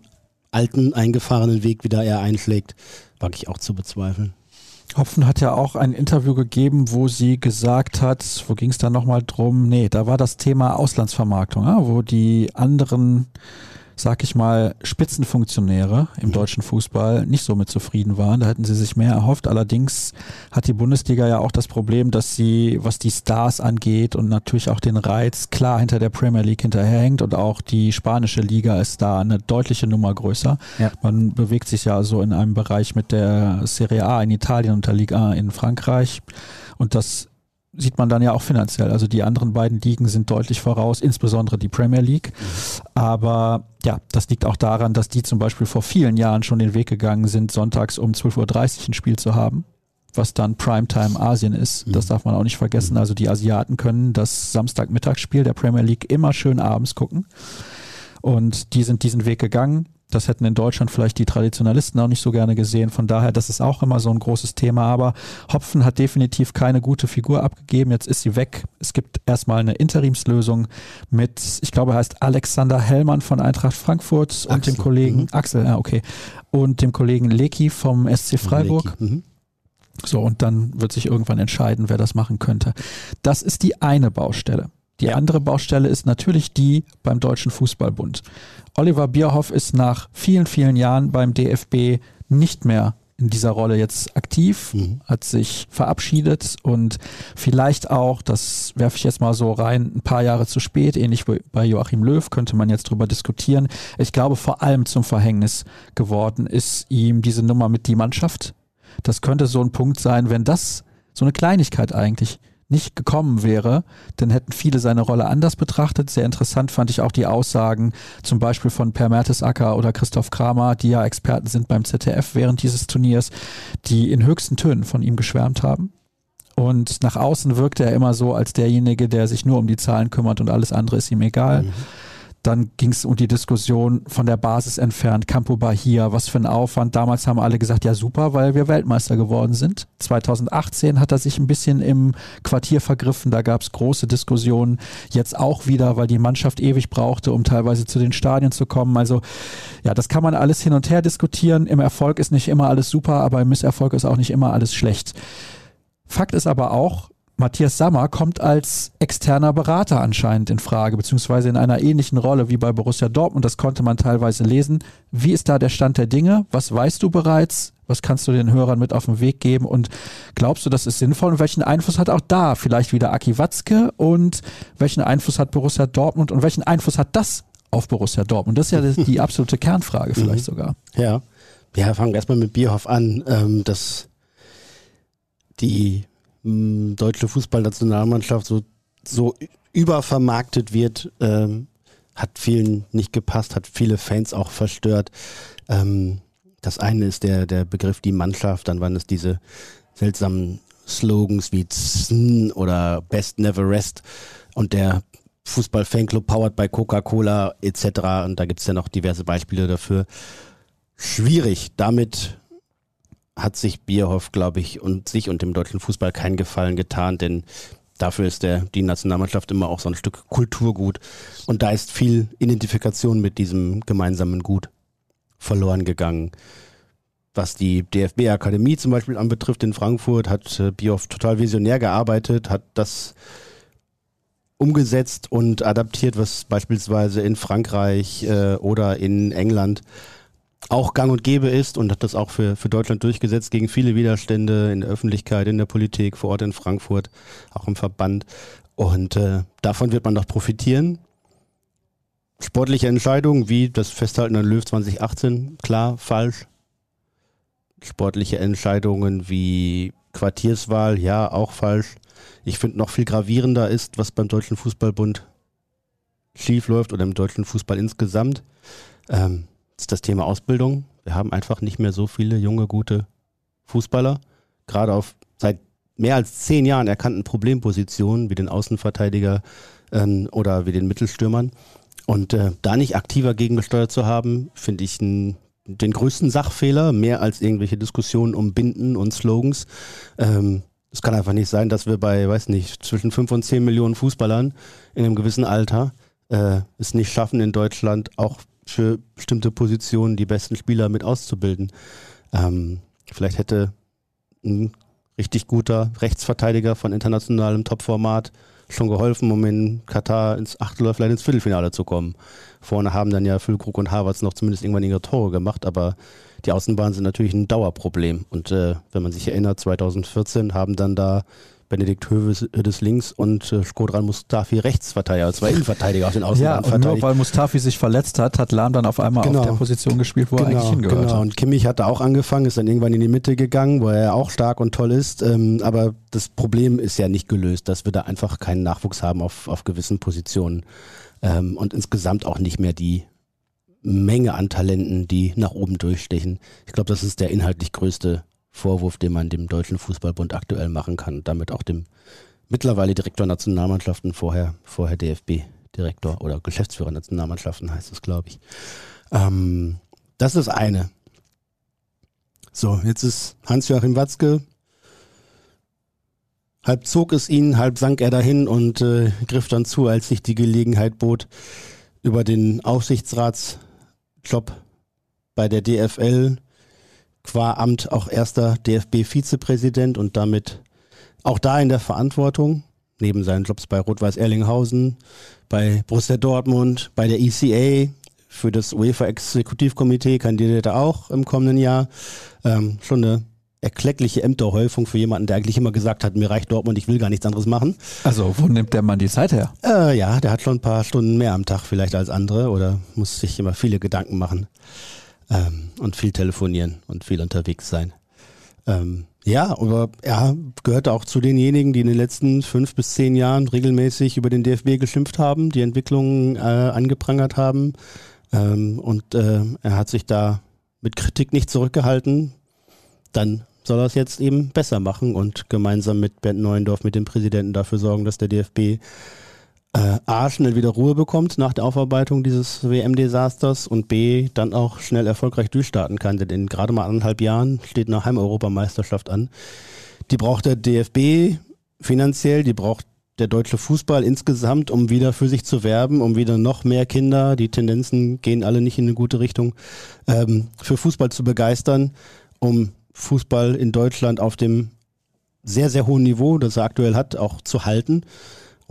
alten, eingefahrenen Weg wieder eher einschlägt, wage ich auch zu bezweifeln. Hopfen hat ja auch ein Interview gegeben, wo sie gesagt hat, wo ging es da nochmal drum? Nee, da war das Thema Auslandsvermarktung, ja, wo die anderen, sag ich mal, Spitzenfunktionäre im deutschen Fußball nicht so mit zufrieden waren. Da hätten sie sich mehr erhofft. Allerdings hat die Bundesliga ja auch das Problem, dass sie, was die Stars angeht und natürlich auch den Reiz, klar hinter der Premier League hinterherhängt und auch die spanische Liga ist da eine deutliche Nummer größer. Ja. Man bewegt sich ja so in einem Bereich mit der Serie A in Italien und der Liga A in Frankreich. Und das sieht man dann ja auch finanziell. Also die anderen beiden Ligen sind deutlich voraus, insbesondere die Premier League. Aber ja, das liegt auch daran, dass die zum Beispiel vor vielen Jahren schon den Weg gegangen sind, sonntags um 12.30 Uhr ein Spiel zu haben, was dann Primetime Asien ist. Das darf man auch nicht vergessen. Also die Asiaten können das Samstagmittagsspiel der Premier League immer schön abends gucken. Und die sind diesen Weg gegangen. Das hätten in Deutschland vielleicht die Traditionalisten auch nicht so gerne gesehen. Von daher, das ist auch immer so ein großes Thema. Aber Hopfen hat definitiv keine gute Figur abgegeben. Jetzt ist sie weg. Es gibt erstmal eine Interimslösung mit, ich glaube, er heißt Alexander Hellmann von Eintracht Frankfurt und Axel. dem Kollegen Mhm. Axel, ja, okay. Und dem Kollegen Leki vom SC Freiburg. Mhm. So, und dann wird sich irgendwann entscheiden, wer das machen könnte. Das ist die eine Baustelle. Die andere Baustelle ist natürlich die beim Deutschen Fußballbund. Oliver Bierhoff ist nach vielen, vielen Jahren beim DFB nicht mehr in dieser Rolle jetzt aktiv, mhm. hat sich verabschiedet und vielleicht auch, das werfe ich jetzt mal so rein, ein paar Jahre zu spät, ähnlich wie bei Joachim Löw, könnte man jetzt drüber diskutieren. Ich glaube, vor allem zum Verhängnis geworden ist ihm diese Nummer mit die Mannschaft. Das könnte so ein Punkt sein, wenn das so eine Kleinigkeit eigentlich nicht gekommen wäre, dann hätten viele seine Rolle anders betrachtet. Sehr interessant fand ich auch die Aussagen zum Beispiel von Per Mertesacker oder Christoph Kramer, die ja Experten sind beim ZDF während dieses Turniers, die in höchsten Tönen von ihm geschwärmt haben. Und nach außen wirkte er immer so als derjenige, der sich nur um die Zahlen kümmert und alles andere ist ihm egal. Mhm. Dann ging es um die Diskussion von der Basis entfernt, Campo Bahia, was für ein Aufwand. Damals haben alle gesagt, ja super, weil wir Weltmeister geworden sind. 2018 hat er sich ein bisschen im Quartier vergriffen, da gab es große Diskussionen. Jetzt auch wieder, weil die Mannschaft ewig brauchte, um teilweise zu den Stadien zu kommen. Also ja, das kann man alles hin und her diskutieren. Im Erfolg ist nicht immer alles super, aber im Misserfolg ist auch nicht immer alles schlecht. Fakt ist aber auch, Matthias Sammer kommt als externer Berater anscheinend in Frage, beziehungsweise in einer ähnlichen Rolle wie bei Borussia Dortmund. Das konnte man teilweise lesen. Wie ist da der Stand der Dinge? Was weißt du bereits? Was kannst du den Hörern mit auf den Weg geben? Und glaubst du, das ist sinnvoll? Und welchen Einfluss hat auch da vielleicht wieder Aki Watzke? Und welchen Einfluss hat Borussia Dortmund? Und welchen Einfluss hat das auf Borussia Dortmund? Das ist ja die absolute Kernfrage vielleicht mhm. sogar. Ja. Wir fangen erstmal mit Bierhoff an. Ähm, dass die deutsche Fußballnationalmannschaft so, so übervermarktet wird, ähm, hat vielen nicht gepasst, hat viele Fans auch verstört. Ähm, das eine ist der, der Begriff die Mannschaft, dann waren es diese seltsamen Slogans wie ZN oder Best Never Rest und der Fußball-Fanclub powered by Coca-Cola etc. Und da gibt es ja noch diverse Beispiele dafür. Schwierig, damit hat sich Bierhoff, glaube ich, und sich und dem deutschen Fußball keinen Gefallen getan, denn dafür ist der, die Nationalmannschaft immer auch so ein Stück Kulturgut. Und da ist viel Identifikation mit diesem gemeinsamen Gut verloren gegangen. Was die DFB-Akademie zum Beispiel anbetrifft in Frankfurt, hat äh, Bierhoff total visionär gearbeitet, hat das umgesetzt und adaptiert, was beispielsweise in Frankreich äh, oder in England auch gang und gäbe ist und hat das auch für, für Deutschland durchgesetzt gegen viele Widerstände in der Öffentlichkeit, in der Politik, vor Ort in Frankfurt, auch im Verband. Und äh, davon wird man doch profitieren. Sportliche Entscheidungen wie das Festhalten an Löw 2018, klar, falsch. Sportliche Entscheidungen wie Quartierswahl, ja, auch falsch. Ich finde noch viel gravierender ist, was beim Deutschen Fußballbund schief läuft oder im deutschen Fußball insgesamt. Ähm, ist das Thema Ausbildung. Wir haben einfach nicht mehr so viele junge, gute Fußballer, gerade auf seit mehr als zehn Jahren erkannten Problempositionen wie den Außenverteidiger ähm, oder wie den Mittelstürmern. Und äh, da nicht aktiver gegengesteuert zu haben, finde ich ein, den größten Sachfehler, mehr als irgendwelche Diskussionen um Binden und Slogans. Ähm, es kann einfach nicht sein, dass wir bei, weiß nicht, zwischen fünf und zehn Millionen Fußballern in einem gewissen Alter äh, es nicht schaffen, in Deutschland auch für bestimmte Positionen die besten Spieler mit auszubilden. Ähm, vielleicht hätte ein richtig guter Rechtsverteidiger von internationalem Topformat schon geholfen, um in Katar ins Achtel vielleicht ins Viertelfinale zu kommen. Vorne haben dann ja Füllkrug und Havertz noch zumindest irgendwann ihre Tore gemacht, aber die Außenbahnen sind natürlich ein Dauerproblem. Und äh, wenn man sich erinnert, 2014 haben dann da Benedikt Höves des Links und äh, Skodran Mustafi Rechtsverteidiger, zwei Innenverteidiger auf den Außenbahnen Ja, und nur weil Mustafi sich verletzt hat, hat Lahm dann auf einmal genau. auf der Position gespielt, wo genau, er eigentlich hingehört genau. Und Kimmich hatte auch angefangen, ist dann irgendwann in die Mitte gegangen, wo er auch stark und toll ist. Ähm, aber das Problem ist ja nicht gelöst, dass wir da einfach keinen Nachwuchs haben auf, auf gewissen Positionen ähm, und insgesamt auch nicht mehr die Menge an Talenten, die nach oben durchstechen. Ich glaube, das ist der inhaltlich größte Vorwurf, den man dem Deutschen Fußballbund aktuell machen kann, damit auch dem mittlerweile Direktor Nationalmannschaften, vorher, vorher DFB-Direktor oder Geschäftsführer Nationalmannschaften heißt es, glaube ich. Ähm, das ist eine. So, jetzt ist Hans-Joachim Watzke. Halb zog es ihn, halb sank er dahin und äh, griff dann zu, als sich die Gelegenheit bot, über den Aufsichtsratsjob bei der DFL qua Amt auch erster DFB-Vizepräsident und damit auch da in der Verantwortung. neben seinen Jobs bei Rot-Weiß Erlinghausen, bei Borussia Dortmund, bei der ECA, für das UEFA-Exekutivkomitee kandidiert er auch im kommenden Jahr. Ähm, schon eine erkleckliche Ämterhäufung für jemanden, der eigentlich immer gesagt hat, mir reicht Dortmund, ich will gar nichts anderes machen. Also, wo nimmt der Mann die Zeit her? Äh, ja, der hat schon ein paar Stunden mehr am Tag vielleicht als andere oder muss sich immer viele Gedanken machen ähm, und viel telefonieren und viel unterwegs sein. Ähm, ja, aber er gehört auch zu denjenigen, die in den letzten fünf bis zehn Jahren regelmäßig über den DFB geschimpft haben, die Entwicklungen äh, angeprangert haben. Ähm, und äh, er hat sich da mit Kritik nicht zurückgehalten. Dann soll er es jetzt eben besser machen und gemeinsam mit Bernd Neuendorf, mit dem Präsidenten dafür sorgen, dass der DFB äh, A, schnell wieder Ruhe bekommt nach der Aufarbeitung dieses WM-Desasters und B, dann auch schnell erfolgreich durchstarten kann. Denn in gerade mal anderthalb Jahren steht eine Heimeuropameisterschaft an. Die braucht der DFB finanziell, die braucht der deutsche Fußball insgesamt, um wieder für sich zu werben, um wieder noch mehr Kinder, die Tendenzen gehen alle nicht in eine gute Richtung, ähm, für Fußball zu begeistern, um Fußball in Deutschland auf dem sehr, sehr hohen Niveau, das er aktuell hat, auch zu halten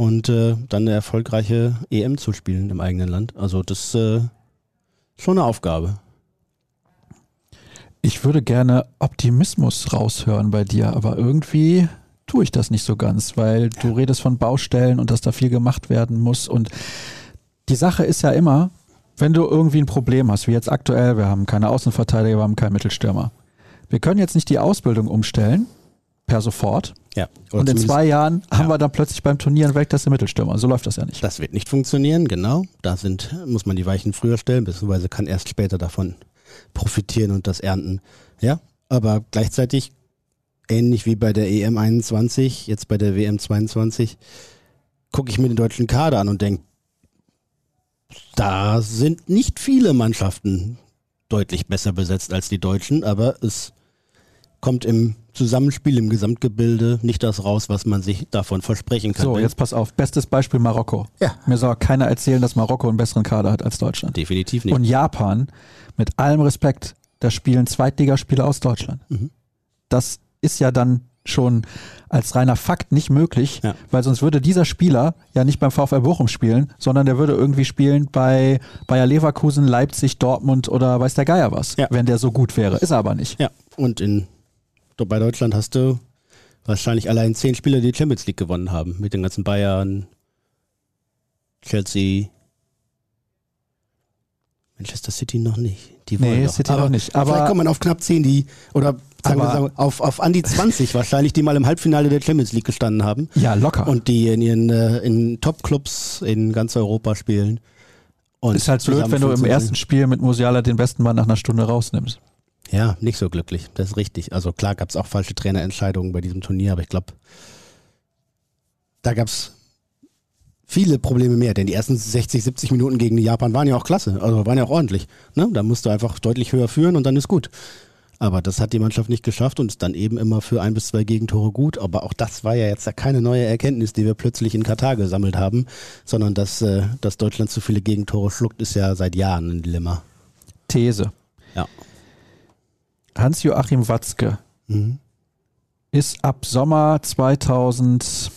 und äh, dann eine erfolgreiche EM zu spielen im eigenen Land. Also das ist äh, schon eine Aufgabe. Ich würde gerne Optimismus raushören bei dir, aber irgendwie tue ich das nicht so ganz, weil ja. du redest von Baustellen und dass da viel gemacht werden muss. Und die Sache ist ja immer, wenn du irgendwie ein Problem hast, wie jetzt aktuell, wir haben keine Außenverteidiger, wir haben keinen Mittelstürmer. Wir können jetzt nicht die Ausbildung umstellen, per sofort. Ja, und in zwei Jahren ja. haben wir dann plötzlich beim Turnieren weg, das ist der Mittelstürmer. So läuft das ja nicht. Das wird nicht funktionieren, genau. Da sind, muss man die Weichen früher stellen, beziehungsweise kann erst später davon profitieren und das ernten. Ja, aber gleichzeitig ähnlich wie bei der EM 21, jetzt bei der WM 22, gucke ich mir den deutschen Kader an und denke, da sind nicht viele Mannschaften deutlich besser besetzt als die Deutschen, aber es kommt im Zusammenspiel, im Gesamtgebilde nicht das raus, was man sich davon versprechen kann. So, jetzt pass auf. Bestes Beispiel Marokko. Ja. Mir soll keiner erzählen, dass Marokko einen besseren Kader hat als Deutschland. Definitiv nicht. Und Japan, mit allem Respekt, da spielen Zweitligaspieler aus Deutschland. Mhm. Das ist ja dann schon als reiner Fakt nicht möglich, ja. weil sonst würde dieser Spieler ja nicht beim VfL Bochum spielen, sondern der würde irgendwie spielen bei Bayer Leverkusen, Leipzig, Dortmund oder weiß der Geier was, ja. wenn der so gut wäre. Ist er aber nicht. Ja, und in, bei Deutschland hast du wahrscheinlich allein zehn Spieler, die die Champions League gewonnen haben, mit den ganzen Bayern, Chelsea, Manchester City noch nicht. Die wollen nee, noch. City aber noch nicht. Aber vielleicht kommt man auf knapp 10, die, oder sagen wir sagen, auf, auf an die 20 wahrscheinlich, die mal im Halbfinale der Champions League gestanden haben. Ja, locker. Und die in ihren äh, in Top-Clubs in ganz Europa spielen. Und ist halt blöd, wenn du im ersten Spiel mit Musiala den besten Mann nach einer Stunde rausnimmst. Ja, nicht so glücklich. Das ist richtig. Also klar gab es auch falsche Trainerentscheidungen bei diesem Turnier, aber ich glaube, da gab es viele Probleme mehr, denn die ersten 60, 70 Minuten gegen die Japan waren ja auch klasse, also waren ja auch ordentlich. Ne? Da musst du einfach deutlich höher führen und dann ist gut. Aber das hat die Mannschaft nicht geschafft und ist dann eben immer für ein bis zwei Gegentore gut. Aber auch das war ja jetzt keine neue Erkenntnis, die wir plötzlich in Katar gesammelt haben, sondern dass, äh, dass Deutschland zu viele Gegentore schluckt, ist ja seit Jahren ein Dilemma. These. Ja. Hans-Joachim Watzke mhm. ist ab Sommer 2000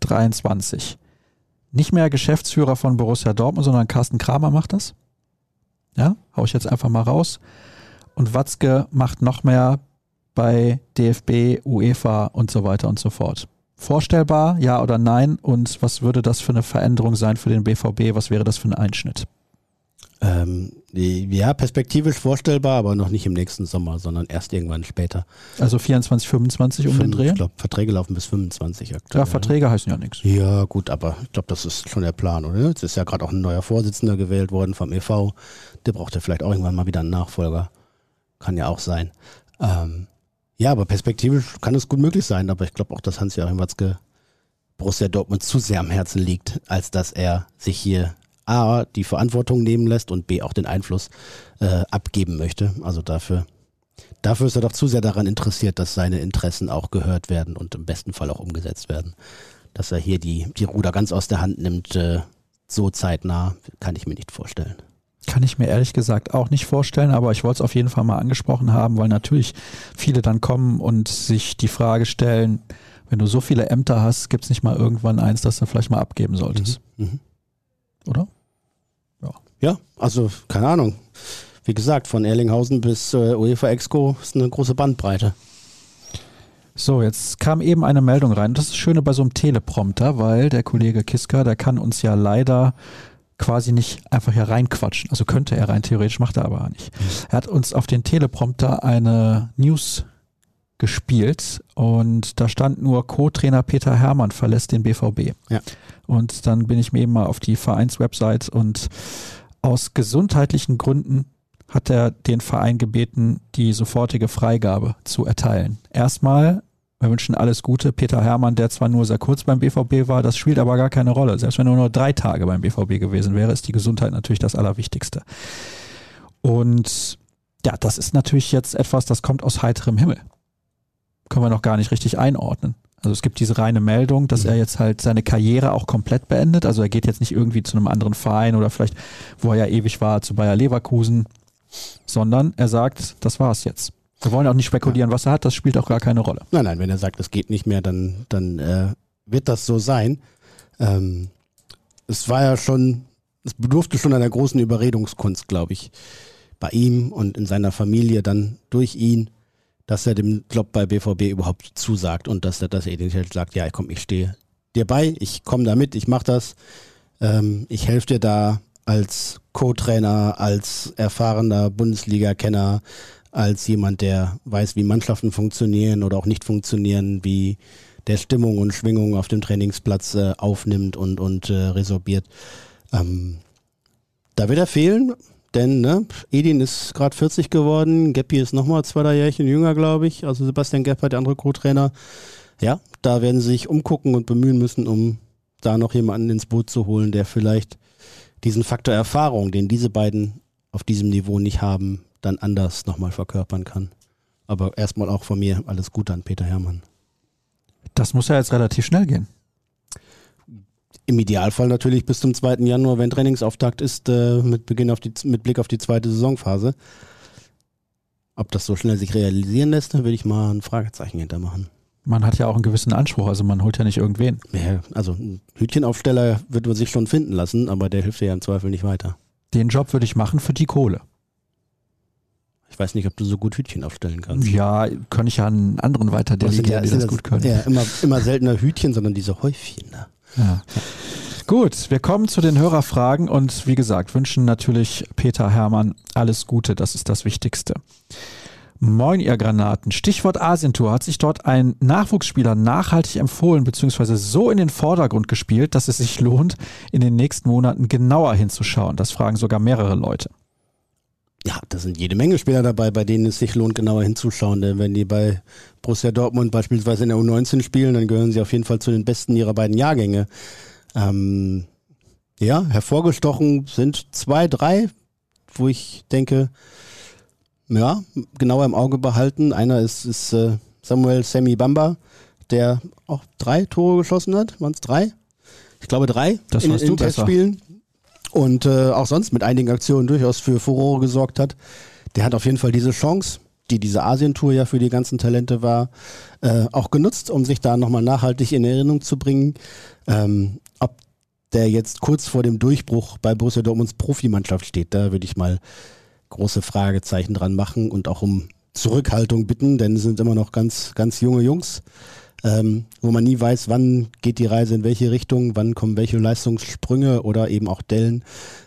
23. Nicht mehr Geschäftsführer von Borussia Dortmund, sondern Carsten Kramer macht das. Ja, hau ich jetzt einfach mal raus. Und Watzke macht noch mehr bei DFB, UEFA und so weiter und so fort. Vorstellbar, ja oder nein? Und was würde das für eine Veränderung sein für den BVB? Was wäre das für ein Einschnitt? Ähm, ja, perspektivisch vorstellbar, aber noch nicht im nächsten Sommer, sondern erst irgendwann später. Also 24, 25 um Fünf, den Dreh? Ich glaube, Verträge laufen bis 25 aktuell. Ja, Verträge heißen ja nichts. Ja, gut, aber ich glaube, das ist schon der Plan, oder? Jetzt ist ja gerade auch ein neuer Vorsitzender gewählt worden vom e.V. Der braucht ja vielleicht auch irgendwann mal wieder einen Nachfolger. Kann ja auch sein. Ähm, ja, aber perspektivisch kann es gut möglich sein, aber ich glaube auch, dass Hans-Joachim Watzke Borussia Dortmund zu sehr am Herzen liegt, als dass er sich hier A, die Verantwortung nehmen lässt und B, auch den Einfluss äh, abgeben möchte. Also dafür, dafür ist er doch zu sehr daran interessiert, dass seine Interessen auch gehört werden und im besten Fall auch umgesetzt werden. Dass er hier die, die Ruder ganz aus der Hand nimmt, äh, so zeitnah, kann ich mir nicht vorstellen. Kann ich mir ehrlich gesagt auch nicht vorstellen, aber ich wollte es auf jeden Fall mal angesprochen haben, weil natürlich viele dann kommen und sich die Frage stellen, Wenn du so viele Ämter hast, gibt es nicht mal irgendwann eins, das du vielleicht mal abgeben solltest. Mhm. Mhm. Oder? Ja, also keine Ahnung. Wie gesagt, von Erlinghausen bis äh, UEFA Exco ist eine große Bandbreite. So, jetzt kam eben eine Meldung rein. Das ist das Schöne bei so einem Teleprompter, weil der Kollege Kiska, der kann uns ja leider quasi nicht einfach hier reinquatschen. Also könnte er rein theoretisch, macht er aber nicht. Er hat uns auf den Teleprompter eine News gespielt und da stand nur Co-Trainer Peter Hermann verlässt den BVB. Ja. Und dann bin ich mir eben mal auf die Vereinswebsite und aus gesundheitlichen Gründen hat er den Verein gebeten, die sofortige Freigabe zu erteilen. Erstmal, wir wünschen alles Gute. Peter Hermann, der zwar nur sehr kurz beim BVB war, das spielt aber gar keine Rolle. Selbst wenn er nur drei Tage beim BVB gewesen wäre, ist die Gesundheit natürlich das Allerwichtigste. Und ja, das ist natürlich jetzt etwas, das kommt aus heiterem Himmel. Können wir noch gar nicht richtig einordnen. Also es gibt diese reine Meldung, dass er jetzt halt seine Karriere auch komplett beendet. Also er geht jetzt nicht irgendwie zu einem anderen Verein oder vielleicht, wo er ja ewig war, zu Bayer Leverkusen, sondern er sagt, das war's jetzt. Wir wollen auch nicht spekulieren, was er hat, das spielt auch gar keine Rolle. Nein, nein, wenn er sagt, es geht nicht mehr, dann, dann äh, wird das so sein. Ähm, es war ja schon, es bedurfte schon einer großen Überredungskunst, glaube ich, bei ihm und in seiner Familie dann durch ihn, dass er dem Job bei BVB überhaupt zusagt und dass er, er den sagt, ja, komm, ich stehe dir bei, ich komme da mit, ich mache das, ähm, ich helfe dir da als Co-Trainer, als erfahrener Bundesliga-Kenner, als jemand, der weiß, wie Mannschaften funktionieren oder auch nicht funktionieren, wie der Stimmung und Schwingung auf dem Trainingsplatz äh, aufnimmt und, und äh, resorbiert. Ähm, da wird er fehlen, denn ne, Edin ist gerade 40 geworden, Geppi ist nochmal zwei, drei Jährchen jünger, glaube ich. Also Sebastian Geppert, der andere Co-Trainer. Ja, da werden sie sich umgucken und bemühen müssen, um da noch jemanden ins Boot zu holen, der vielleicht diesen Faktor Erfahrung, den diese beiden auf diesem Niveau nicht haben, dann anders nochmal verkörpern kann. Aber erstmal auch von mir alles Gute an Peter Herrmann. Das muss ja jetzt relativ schnell gehen. Im Idealfall natürlich bis zum 2. Januar, wenn Trainingsauftakt ist, äh, mit Beginn auf die, mit Blick auf die zweite Saisonphase. Ob das so schnell sich realisieren lässt, da würde ich mal ein Fragezeichen hintermachen. Man hat ja auch einen gewissen Anspruch, also man holt ja nicht irgendwen. Ja, also ein Hütchenaufsteller wird man sich schon finden lassen, aber der hilft dir ja im Zweifel nicht weiter. Den Job würde ich machen für die Kohle. Ich weiß nicht, ob du so gut Hütchen aufstellen kannst. Ja, kann ich ja an anderen weiter delegieren, ja, die das, gut können. Ja, immer, immer seltener Hütchen, sondern diese Häufchen da. Ja. Gut, wir kommen zu den Hörerfragen und wie gesagt, wünschen natürlich Peter Hermann alles Gute, das ist das Wichtigste. Moin, ihr Granaten. Stichwort Asientour. Hat sich dort ein Nachwuchsspieler nachhaltig empfohlen bzw. so in den Vordergrund gespielt, dass es sich lohnt, in den nächsten Monaten genauer hinzuschauen? Das fragen sogar mehrere Leute. Ja, da sind jede Menge Spieler dabei, bei denen es sich lohnt, genauer hinzuschauen. Denn wenn die bei Borussia Dortmund beispielsweise in der U19 spielen, dann gehören sie auf jeden Fall zu den besten ihrer beiden Jahrgänge. Ähm, ja, hervorgestochen sind zwei, drei, wo ich denke, ja, genauer im Auge behalten. Einer ist, ist äh, Samuel Semi Bamba, der auch drei Tore geschossen hat. Waren es drei? Ich glaube drei das in, in in Testspielen. Und äh, auch sonst mit einigen Aktionen durchaus für Furore gesorgt hat. Der hat auf jeden Fall diese Chance, die diese Asientour ja für die ganzen Talente war, äh, auch genutzt, um sich da nochmal nachhaltig in Erinnerung zu bringen. Ähm, ob der jetzt kurz vor dem Durchbruch bei Borussia Dortmunds Profimannschaft steht, da würde ich mal große Fragezeichen dran machen und auch um Zurückhaltung bitten, denn es sind immer noch ganz, ganz junge Jungs, ähm, wo man nie weiß, wann geht die Reise in welche Richtung, wann kommen welche Leistungssprünge oder eben auch Dellen.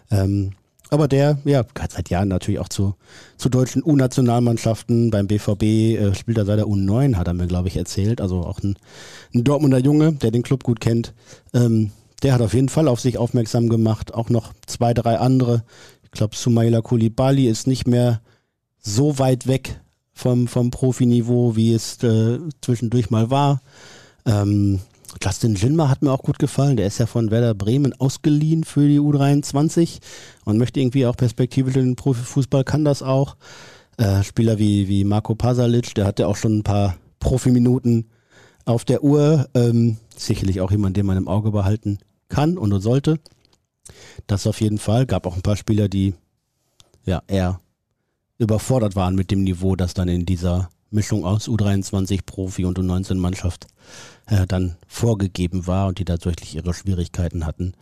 Ähm, aber der, ja, gehört seit Jahren natürlich auch zu, zu deutschen U-Nationalmannschaften. Beim BVB äh, spielt er seit der U9, hat er mir, glaube ich, erzählt. Also auch ein, ein Dortmunder Junge, der den Club gut kennt. Ähm, der hat auf jeden Fall auf sich aufmerksam gemacht. Auch noch zwei, drei andere, ich glaube, Sumaila Kulibali ist nicht mehr so weit weg vom, vom Profiniveau, wie es äh, zwischendurch mal war. Ähm, Justin Jinma hat mir auch gut gefallen. Der ist ja von Werder Bremen ausgeliehen für die U23 und möchte irgendwie auch perspektivisch in den Profifußball, kann das auch. Äh, Spieler wie, wie Marco Pasalic, der hat ja auch schon ein paar Profiminuten auf der Uhr. Ähm, sicherlich auch jemand, den man im Auge behalten kann und sollte. Das auf jeden Fall. Gab auch ein paar Spieler, die ja eher überfordert waren mit dem Niveau, das dann in dieser Mischung aus U23 Profi und U19 Mannschaft äh, dann vorgegeben war und die deutlich ihre Schwierigkeiten hatten.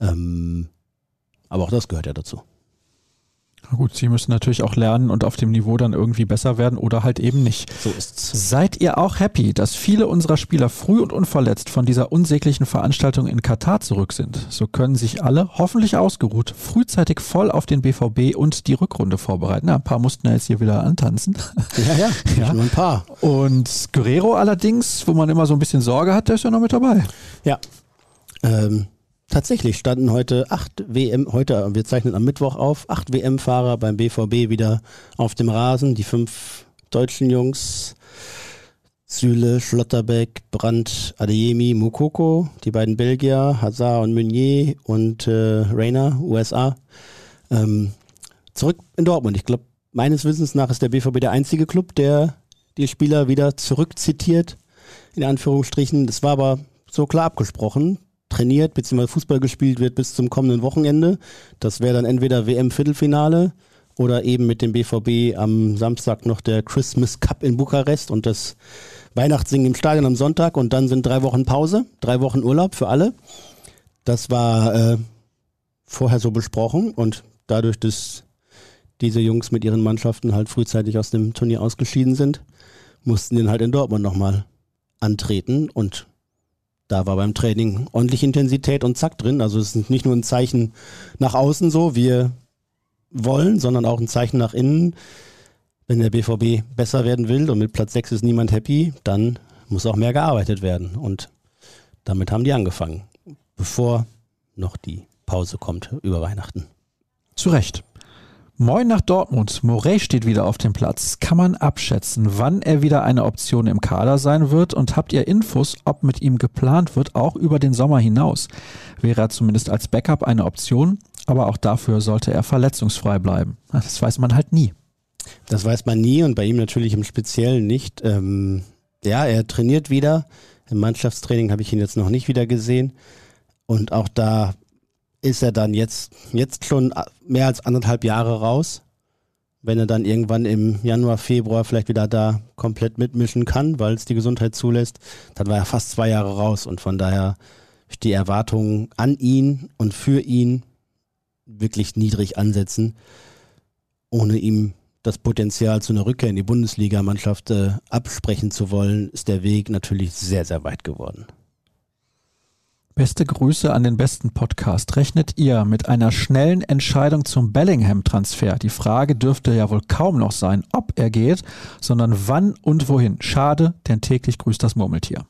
Ähm, aber auch das gehört ja dazu. Na gut, sie müssen natürlich auch lernen und auf dem Niveau dann irgendwie besser werden oder halt eben nicht. So ist's. Seid ihr auch happy, dass viele unserer Spieler früh und unverletzt von dieser unsäglichen Veranstaltung in Katar zurück sind? So können sich alle, hoffentlich ausgeruht, frühzeitig voll auf den BVB und die Rückrunde vorbereiten. Ja, ein paar mussten ja jetzt hier wieder antanzen. Ja, ja, Ja. nur ein paar. Und Guerrero allerdings, wo man immer so ein bisschen Sorge hat, der ist ja noch mit dabei. Ja. Ähm, tatsächlich standen heute acht WM, heute, wir zeichnen am Mittwoch auf, acht WM-Fahrer beim BVB wieder auf dem Rasen. Die fünf deutschen Jungs, Süle, Schlotterbeck, Brandt, Adeyemi, Mukoko, die beiden Belgier, Hazard und Meunier und äh, Rayner, USA. Ähm, zurück in Dortmund. Ich glaube, meines Wissens nach ist der BVB der einzige Club, der die Spieler wieder zurückzitiert, in Anführungsstrichen. Das war aber so klar abgesprochen. Trainiert bzw. Fußball gespielt wird bis zum kommenden Wochenende. Das wäre dann entweder WM-Viertelfinale oder eben mit dem BVB am Samstag noch der Christmas Cup in Bukarest und das Weihnachtssingen im Stadion am Sonntag und dann sind drei Wochen Pause, drei Wochen Urlaub für alle. Das war äh, vorher so besprochen und dadurch, dass diese Jungs mit ihren Mannschaften halt frühzeitig aus dem Turnier ausgeschieden sind, mussten den halt in Dortmund nochmal antreten und da war beim Training ordentlich Intensität und Zack drin. Also es ist nicht nur ein Zeichen nach außen so, wir wollen, sondern auch ein Zeichen nach innen. Wenn der BVB besser werden will und mit Platz 6 ist niemand happy, dann muss auch mehr gearbeitet werden. Und damit haben die angefangen, bevor noch die Pause kommt über Weihnachten. Zu Recht. Moin nach Dortmund. Morey steht wieder auf dem Platz. Kann man abschätzen, wann er wieder eine Option im Kader sein wird? Und habt ihr Infos, ob mit ihm geplant wird, auch über den Sommer hinaus? Wäre er zumindest als Backup eine Option, aber auch dafür sollte er verletzungsfrei bleiben. Das weiß man halt nie. Das weiß man nie und bei ihm natürlich im Speziellen nicht. Ähm, ja, er trainiert wieder. Im Mannschaftstraining habe ich ihn jetzt noch nicht wieder gesehen. Und auch da ist er dann jetzt, jetzt schon mehr als anderthalb Jahre raus. Wenn er dann irgendwann im Januar, Februar vielleicht wieder da komplett mitmischen kann, weil es die Gesundheit zulässt, dann war er fast zwei Jahre raus. Und von daher die Erwartungen an ihn und für ihn wirklich niedrig ansetzen, ohne ihm das Potenzial zu einer Rückkehr in die Bundesligamannschaft äh, absprechen zu wollen, ist der Weg natürlich sehr, sehr weit geworden. Beste Grüße an den besten Podcast. Rechnet ihr mit einer schnellen Entscheidung zum Bellingham-Transfer? Die Frage dürfte ja wohl kaum noch sein, ob er geht, sondern wann und wohin. Schade, denn täglich grüßt das Murmeltier.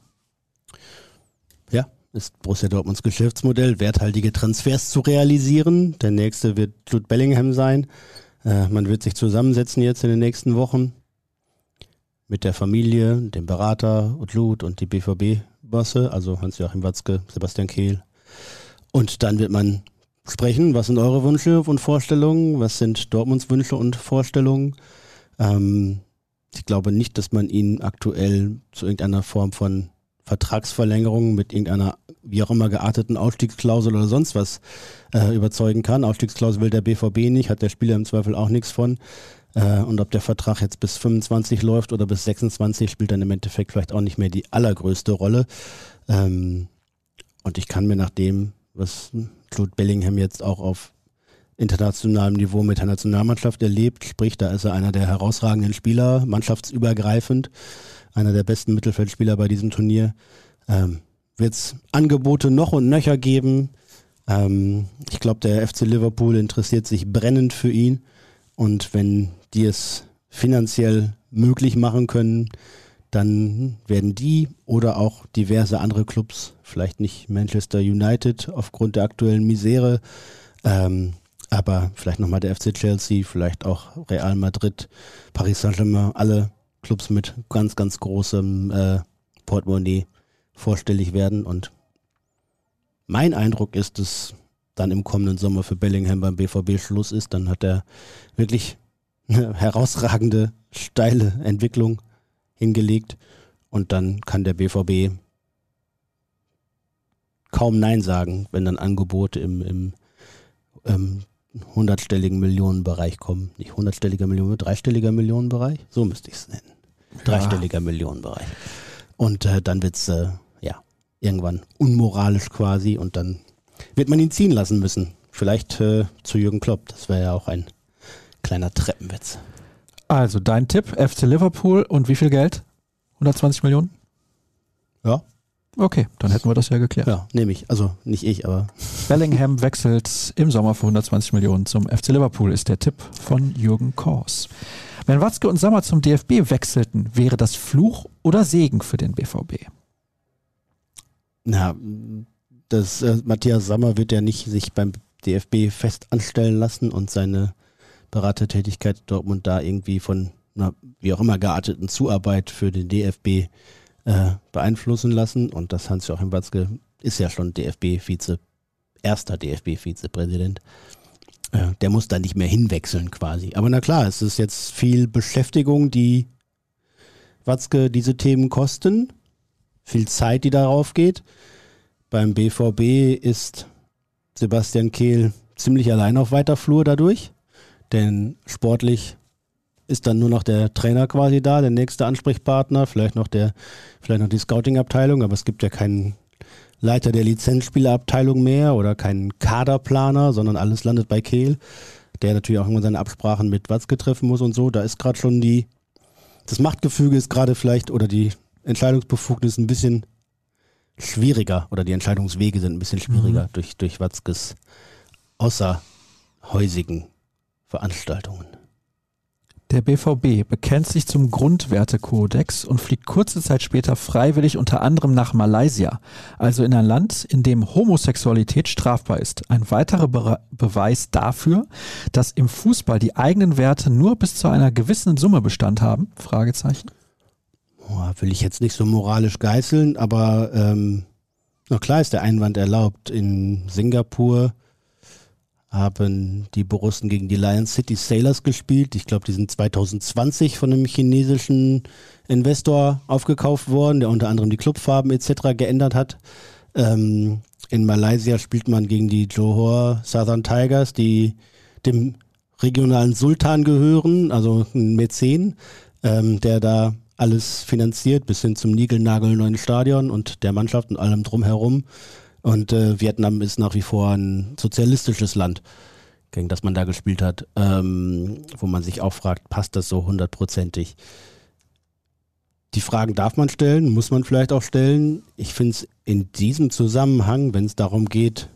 Ja, ist Borussia Dortmunds Geschäftsmodell, werthaltige Transfers zu realisieren. Der nächste wird Jude Bellingham sein. Äh, man wird sich zusammensetzen jetzt in den nächsten Wochen mit der Familie, dem Berater und Lud und die BVB-Bosse, also Hans-Joachim Watzke, Sebastian Kehl. Und dann wird man sprechen, was sind eure Wünsche und Vorstellungen, was sind Dortmunds Wünsche und Vorstellungen. Ähm, ich glaube nicht, dass man ihn aktuell zu irgendeiner Form von Vertragsverlängerung mit irgendeiner wie auch immer gearteten Ausstiegsklausel oder sonst was äh, überzeugen kann. Ausstiegsklausel will der BVB nicht, hat der Spieler im Zweifel auch nichts von. Äh, und ob der Vertrag jetzt bis 25 läuft oder bis 26, spielt dann im Endeffekt vielleicht auch nicht mehr die allergrößte Rolle. Ähm, und ich kann mir nach dem, was Claude Bellingham jetzt auch auf internationalem Niveau mit der Nationalmannschaft erlebt, sprich, da ist er einer der herausragenden Spieler, mannschaftsübergreifend, einer der besten Mittelfeldspieler bei diesem Turnier. Ähm, Wird es Angebote noch und nöcher geben? Ähm, ich glaube, der FC Liverpool interessiert sich brennend für ihn. Und wenn die es finanziell möglich machen können, dann werden die oder auch diverse andere Clubs, vielleicht nicht Manchester United aufgrund der aktuellen Misere, ähm, aber vielleicht nochmal der FC Chelsea, vielleicht auch Real Madrid, Paris Saint-Germain, alle Clubs mit ganz, ganz großem äh, Portemonnaie vorstellig werden. Und mein Eindruck ist, dass dann im kommenden Sommer für Bellingham beim BVB Schluss ist. Dann hat er wirklich eine herausragende, steile Entwicklung hingelegt. Und dann kann der BVB kaum Nein sagen, wenn dann Angebote im, im ähm, hundertstelligen Millionenbereich kommen. Nicht hundertstelliger Millionen, dreistelliger Millionenbereich? So müsste ich es nennen. dreistelliger Millionenbereich. Und äh, dann wird's äh, ja irgendwann unmoralisch quasi und dann wird man ihn ziehen lassen müssen. Vielleicht äh, zu Jürgen Klopp. Das wäre ja auch ein kleiner Treppenwitz. Also dein Tipp, FC Liverpool und wie viel Geld? 120 Millionen? Ja. Okay, dann hätten wir das ja geklärt. Ja, nehme ich. Also nicht ich, aber. Bellingham wechselt im Sommer für 120 Millionen zum FC Liverpool, ist der Tipp von Jürgen Kors. Wenn Watzke und Sommer zum DFB wechselten, wäre das Fluch oder Segen für den BVB? Na, das äh, Matthias Sammer wird ja nicht sich beim DFB fest anstellen lassen und seine Beratertätigkeit Dortmund da irgendwie von einer wie auch immer gearteten Zuarbeit für den DFB äh, beeinflussen lassen. Und das Hans-Joachim Watzke ist ja schon DFB-Vize, erster DFB-Vizepräsident. Äh, der muss da nicht mehr hinwechseln quasi. Aber na klar, es ist jetzt viel Beschäftigung, die Watzke diese Themen kosten, viel Zeit, die darauf geht. Beim BVB ist Sebastian Kehl ziemlich allein auf weiter Flur dadurch, denn sportlich ist dann nur noch der Trainer quasi da, der nächste Ansprechpartner, vielleicht noch der, vielleicht noch die Scouting-Abteilung, aber es gibt ja keinen Leiter der Lizenzspielerabteilung mehr oder keinen Kaderplaner, sondern alles landet bei Kehl, der natürlich auch immer seine Absprachen mit Watzke treffen muss und so. Da ist gerade schon die, das Machtgefüge ist gerade vielleicht oder die Entscheidungsbefugnis ein bisschen schwieriger oder die Entscheidungswege sind ein bisschen schwieriger mhm. durch, durch Watzkes außerhäusigen Veranstaltungen. Der BVB bekennt sich zum Grundwertekodex und fliegt kurze Zeit später freiwillig unter anderem nach Malaysia, also in ein Land, in dem Homosexualität strafbar ist. Ein weiterer Be Beweis dafür, dass im Fußball die eigenen Werte nur bis zu einer gewissen Summe Bestand haben? Fragezeichen. Oh, will ich jetzt nicht so moralisch geißeln, aber ähm, na klar ist der Einwand erlaubt. In Singapur haben die Borussen gegen die Lion City Sailors gespielt. Ich glaube, die sind 2020 von einem chinesischen Investor aufgekauft worden, der unter anderem die Clubfarben etc. geändert hat. Ähm, in Malaysia spielt man gegen die Johor Southern Tigers, die dem regionalen Sultan gehören, also ein Mäzen, ähm, der da alles finanziert, bis hin zum neuen Stadion und der Mannschaft und allem drumherum. Und äh, Vietnam ist nach wie vor ein sozialistisches Land, gegen das man da gespielt hat, ähm, wo man sich auch fragt, passt das so hundertprozentig? Die Fragen darf man stellen, muss man vielleicht auch stellen. Ich finde es in diesem Zusammenhang, wenn es darum geht,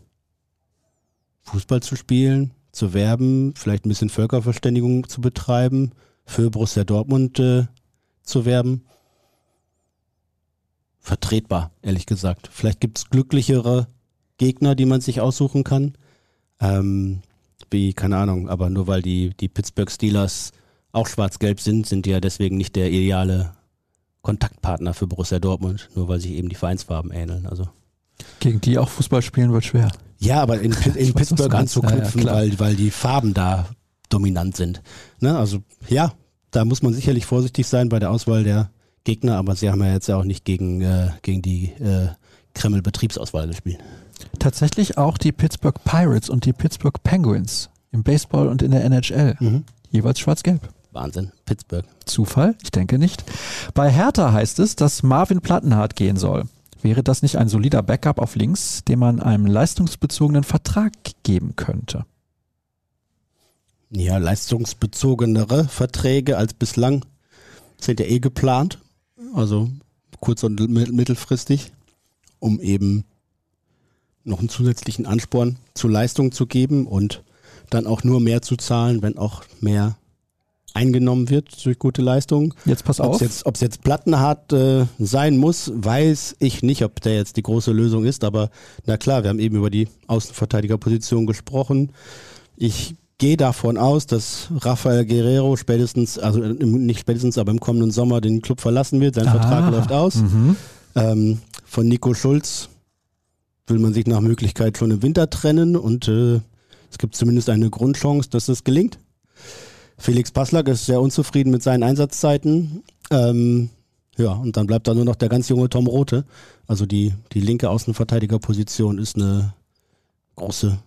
Fußball zu spielen, zu werben, vielleicht ein bisschen Völkerverständigung zu betreiben, für Borussia Dortmund äh, zu werben, vertretbar, ehrlich gesagt. Vielleicht gibt es glücklichere Gegner, die man sich aussuchen kann. Ähm, wie, keine Ahnung, aber nur weil die, die Pittsburgh Steelers auch schwarz-gelb sind, sind die ja deswegen nicht der ideale Kontaktpartner für Borussia Dortmund, nur weil sich eben die Vereinsfarben ähneln. Also. Gegen die auch Fußball spielen wird schwer. Ja, aber in, in Pittsburgh anzuknüpfen, ja, ja, weil, weil die Farben da dominant sind. Ne? Also ja, da muss man sicherlich vorsichtig sein bei der Auswahl der, Gegner, aber sie haben ja jetzt ja auch nicht gegen, äh, gegen die äh, Kreml-Betriebsauswahl gespielt. Tatsächlich auch die Pittsburgh Pirates und die Pittsburgh Penguins im Baseball und in der NHL. Mhm. Jeweils schwarz-gelb. Wahnsinn, Pittsburgh. Zufall? Ich denke nicht. Bei Hertha heißt es, dass Marvin Plattenhardt gehen soll. Wäre das nicht ein solider Backup auf links, dem man einen leistungsbezogenen Vertrag geben könnte? Ja, leistungsbezogenere Verträge als bislang sind ja eh geplant also kurz- und mittelfristig, um eben noch einen zusätzlichen Ansporn zur Leistung zu geben und dann auch nur mehr zu zahlen, wenn auch mehr eingenommen wird durch gute Leistung. Jetzt pass auf. Ob es jetzt plattenhart äh, sein muss, weiß ich nicht, ob der jetzt die große Lösung ist. Aber na klar, wir haben eben über die Außenverteidigerposition gesprochen. Ich gehe davon aus, dass Rafael Guerrero spätestens, also nicht spätestens, aber im kommenden Sommer den Club verlassen wird. Sein ah, Vertrag läuft aus. Mhm. Ähm, von Nico Schulz will man sich nach Möglichkeit schon im Winter trennen und äh, es gibt zumindest eine Grundchance, dass es gelingt. Felix Passlack ist sehr unzufrieden mit seinen Einsatzzeiten. Ähm, ja, und dann bleibt da nur noch der ganz junge Tom Rote. Also die, die linke Außenverteidigerposition ist eine große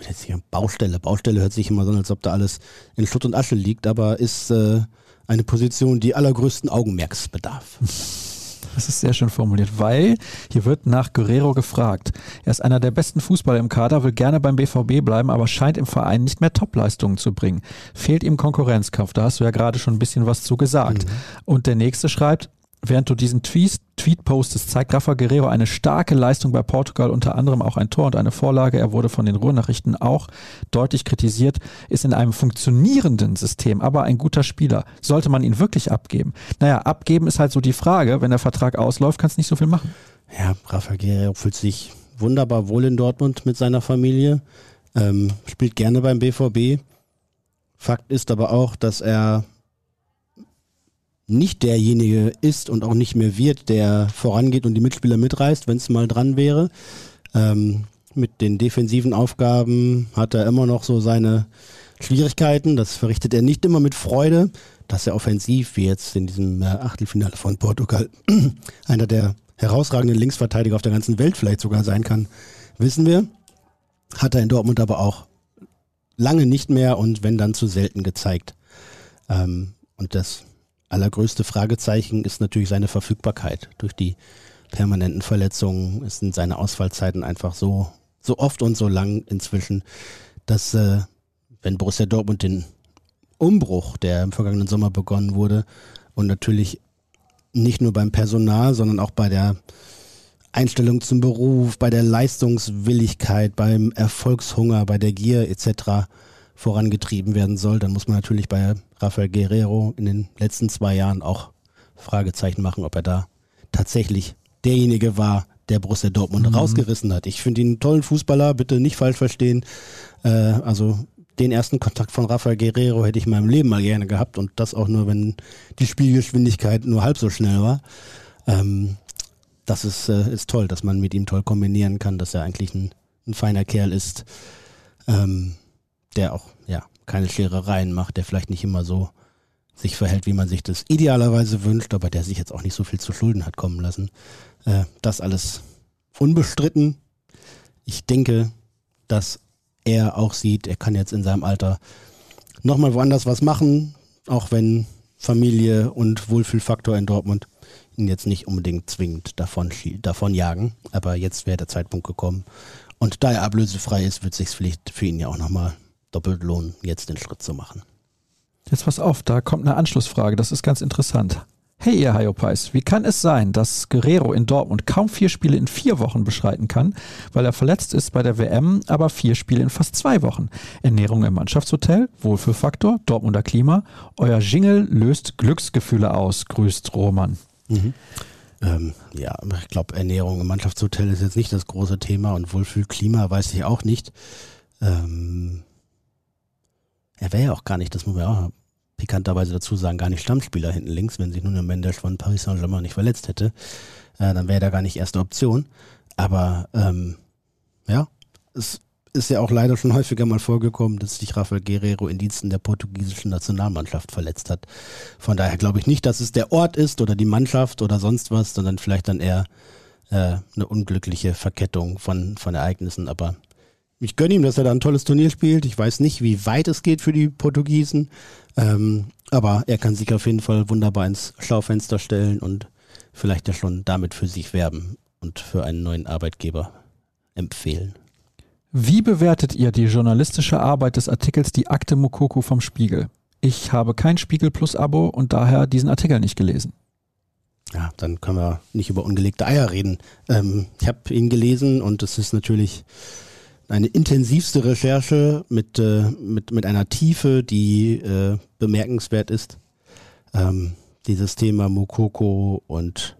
jetzt hier Baustelle, Baustelle hört sich immer so an, als ob da alles in Schutt und Asche liegt, aber ist äh, eine Position, die allergrößten Augenmerks bedarf. Das ist sehr schön formuliert, weil hier wird nach Guerrero gefragt. Er ist einer der besten Fußballer im Kader, will gerne beim BVB bleiben, aber scheint im Verein nicht mehr Topleistungen zu bringen. Fehlt ihm Konkurrenzkampf. Da hast du ja gerade schon ein bisschen was zu gesagt. Mhm. Und der nächste schreibt, Während du diesen Tweet, Tweet postest, zeigt Rafa Guerrero eine starke Leistung bei Portugal, unter anderem auch ein Tor und eine Vorlage. Er wurde von den Ruhrnachrichten auch deutlich kritisiert, ist in einem funktionierenden System, aber ein guter Spieler. Sollte man ihn wirklich abgeben? Naja, abgeben ist halt so die Frage. Wenn der Vertrag ausläuft, kannst du nicht so viel machen. Ja, Rafa Guerrero fühlt sich wunderbar wohl in Dortmund mit seiner Familie, ähm, spielt gerne beim BVB. Fakt ist aber auch, dass er nicht derjenige ist und auch nicht mehr wird, der vorangeht und die Mitspieler mitreißt, wenn es mal dran wäre. Ähm, mit den defensiven Aufgaben hat er immer noch so seine Schwierigkeiten. Das verrichtet er nicht immer mit Freude. Dass er offensiv, wie jetzt in diesem äh, Achtelfinale von Portugal, einer der herausragenden Linksverteidiger auf der ganzen Welt vielleicht sogar sein kann, wissen wir. Hat er in Dortmund aber auch lange nicht mehr und wenn dann zu selten gezeigt. Ähm, und das allergrößte Fragezeichen ist natürlich seine Verfügbarkeit. Durch die permanenten Verletzungen sind seine Ausfallzeiten einfach so, so oft und so lang inzwischen, dass äh, wenn Borussia Dortmund den Umbruch, der im vergangenen Sommer begonnen wurde, und natürlich nicht nur beim Personal, sondern auch bei der Einstellung zum Beruf, bei der Leistungswilligkeit, beim Erfolgshunger, bei der Gier etc vorangetrieben werden soll, dann muss man natürlich bei Rafael Guerrero in den letzten zwei Jahren auch Fragezeichen machen, ob er da tatsächlich derjenige war, der Borussia Dortmund mhm. rausgerissen hat. Ich finde ihn einen tollen Fußballer, bitte nicht falsch verstehen. Äh, also den ersten Kontakt von Rafael Guerrero hätte ich in meinem Leben mal gerne gehabt und das auch nur, wenn die Spielgeschwindigkeit nur halb so schnell war. Ähm, das ist, äh, ist toll, dass man mit ihm toll kombinieren kann, dass er eigentlich ein, ein feiner Kerl ist. Ähm, der auch ja keine Scherereien macht, der vielleicht nicht immer so sich verhält, wie man sich das idealerweise wünscht, aber der sich jetzt auch nicht so viel zu Schulden hat kommen lassen. Äh, das alles unbestritten. Ich denke, dass er auch sieht, er kann jetzt in seinem Alter nochmal woanders was machen, auch wenn Familie und Wohlfühlfaktor in Dortmund ihn jetzt nicht unbedingt zwingend davon, davon jagen. Aber jetzt wäre der Zeitpunkt gekommen. Und da er ablösefrei ist, wird sich vielleicht für ihn ja auch nochmal doppelt lohnen, jetzt den Schritt zu machen. Jetzt pass auf, da kommt eine Anschlussfrage, das ist ganz interessant. Hey ihr Hayopais, wie kann es sein, dass Guerrero in Dortmund kaum vier Spiele in vier Wochen beschreiten kann, weil er verletzt ist bei der WM, aber vier Spiele in fast zwei Wochen? Ernährung im Mannschaftshotel, Wohlfühlfaktor, Dortmunder Klima, euer Jingle löst Glücksgefühle aus, grüßt Roman. Mhm. Ähm, ja, ich glaube, Ernährung im Mannschaftshotel ist jetzt nicht das große Thema und Wohlfühlklima weiß ich auch nicht. Ähm, er wäre ja auch gar nicht, das muss man ja auch pikanterweise dazu sagen, gar nicht Stammspieler hinten links, wenn sich nun der Mendes von Paris Saint-Germain nicht verletzt hätte. Äh, dann wäre er gar nicht erste Option. Aber ähm, ja, es ist ja auch leider schon häufiger mal vorgekommen, dass sich Rafael Guerrero in Diensten der portugiesischen Nationalmannschaft verletzt hat. Von daher glaube ich nicht, dass es der Ort ist oder die Mannschaft oder sonst was, sondern vielleicht dann eher äh, eine unglückliche Verkettung von, von Ereignissen. Aber ich gönne ihm, dass er da ein tolles Turnier spielt. Ich weiß nicht, wie weit es geht für die Portugiesen. Ähm, aber er kann sich auf jeden Fall wunderbar ins Schaufenster stellen und vielleicht ja schon damit für sich werben und für einen neuen Arbeitgeber empfehlen. Wie bewertet ihr die journalistische Arbeit des Artikels Die Akte Mokoko vom Spiegel? Ich habe kein Spiegel Plus Abo und daher diesen Artikel nicht gelesen. Ja, dann können wir nicht über ungelegte Eier reden. Ähm, ich habe ihn gelesen und es ist natürlich eine intensivste Recherche mit, äh, mit, mit einer Tiefe, die äh, bemerkenswert ist. Ähm, dieses Thema Mokoko und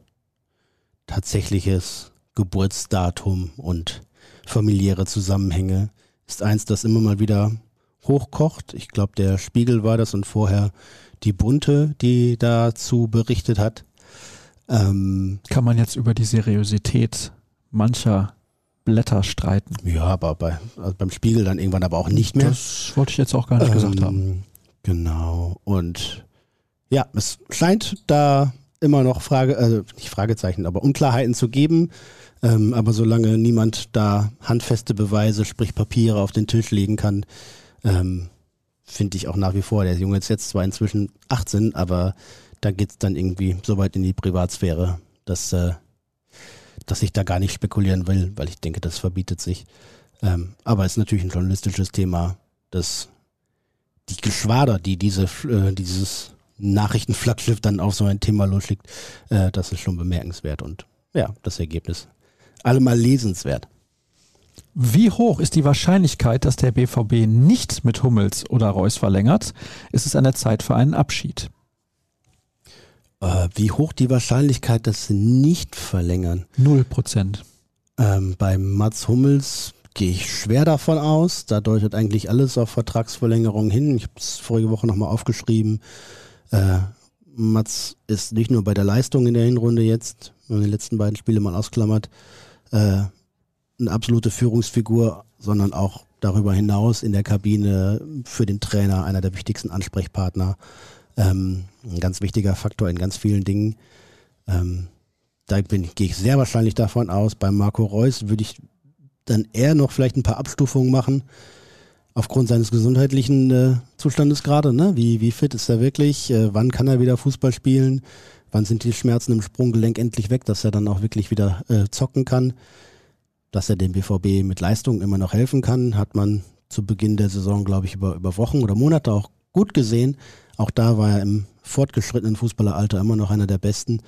tatsächliches Geburtsdatum und familiäre Zusammenhänge ist eins, das immer mal wieder hochkocht. Ich glaube, der Spiegel war das und vorher die Bunte, die dazu berichtet hat. Ähm, Kann man jetzt über die Seriosität mancher Blätter streiten. Ja, aber bei, also beim Spiegel dann irgendwann aber auch nicht mehr. Das wollte ich jetzt auch gar nicht ähm, gesagt haben. Genau. Und ja, es scheint da immer noch Frage, also nicht Fragezeichen, aber Unklarheiten zu geben. Ähm, aber solange niemand da handfeste Beweise, sprich Papiere auf den Tisch legen kann, ähm, finde ich auch nach wie vor. Der Junge ist jetzt zwar inzwischen 18, aber da geht es dann irgendwie so weit in die Privatsphäre, dass, äh, dass ich da gar nicht spekulieren will, weil ich denke, das verbietet sich. Ähm, aber es ist natürlich ein journalistisches Thema, dass die Geschwader, die diese, äh, dieses Nachrichtenflaggschiff dann auf so ein Thema losschickt, äh, das ist schon bemerkenswert und ja, das Ergebnis allemal lesenswert. Wie hoch ist die Wahrscheinlichkeit, dass der BVB nicht mit Hummels oder Reus verlängert? Ist es an der Zeit für einen Abschied? Äh, wie hoch die Wahrscheinlichkeit, dass sie nicht verlängern? Null Prozent. Ähm, bei Mats Hummels gehe ich schwer davon aus. Da deutet eigentlich alles auf Vertragsverlängerung hin. Ich habe es vorige Woche nochmal aufgeschrieben. Äh, Mats ist nicht nur bei der Leistung in der Hinrunde jetzt, wenn man die letzten beiden Spiele mal ausklammert, äh, eine absolute Führungsfigur, sondern auch darüber hinaus in der Kabine für den Trainer einer der wichtigsten Ansprechpartner. Ähm, ein ganz wichtiger Faktor in ganz vielen Dingen. Ähm, da bin, gehe ich sehr wahrscheinlich davon aus. Bei Marco Reus würde ich dann eher noch vielleicht ein paar Abstufungen machen, aufgrund seines gesundheitlichen äh, Zustandes gerade. Ne? Wie, wie fit ist er wirklich? Äh, wann kann er wieder Fußball spielen? Wann sind die Schmerzen im Sprunggelenk endlich weg, dass er dann auch wirklich wieder äh, zocken kann? dass er dem BVB mit Leistung immer noch helfen kann, hat man zu Beginn der Saison, glaube ich, über, über Wochen oder Monate auch gut gesehen. Auch da war er im fortgeschrittenen Fußballeralter immer noch einer der Besten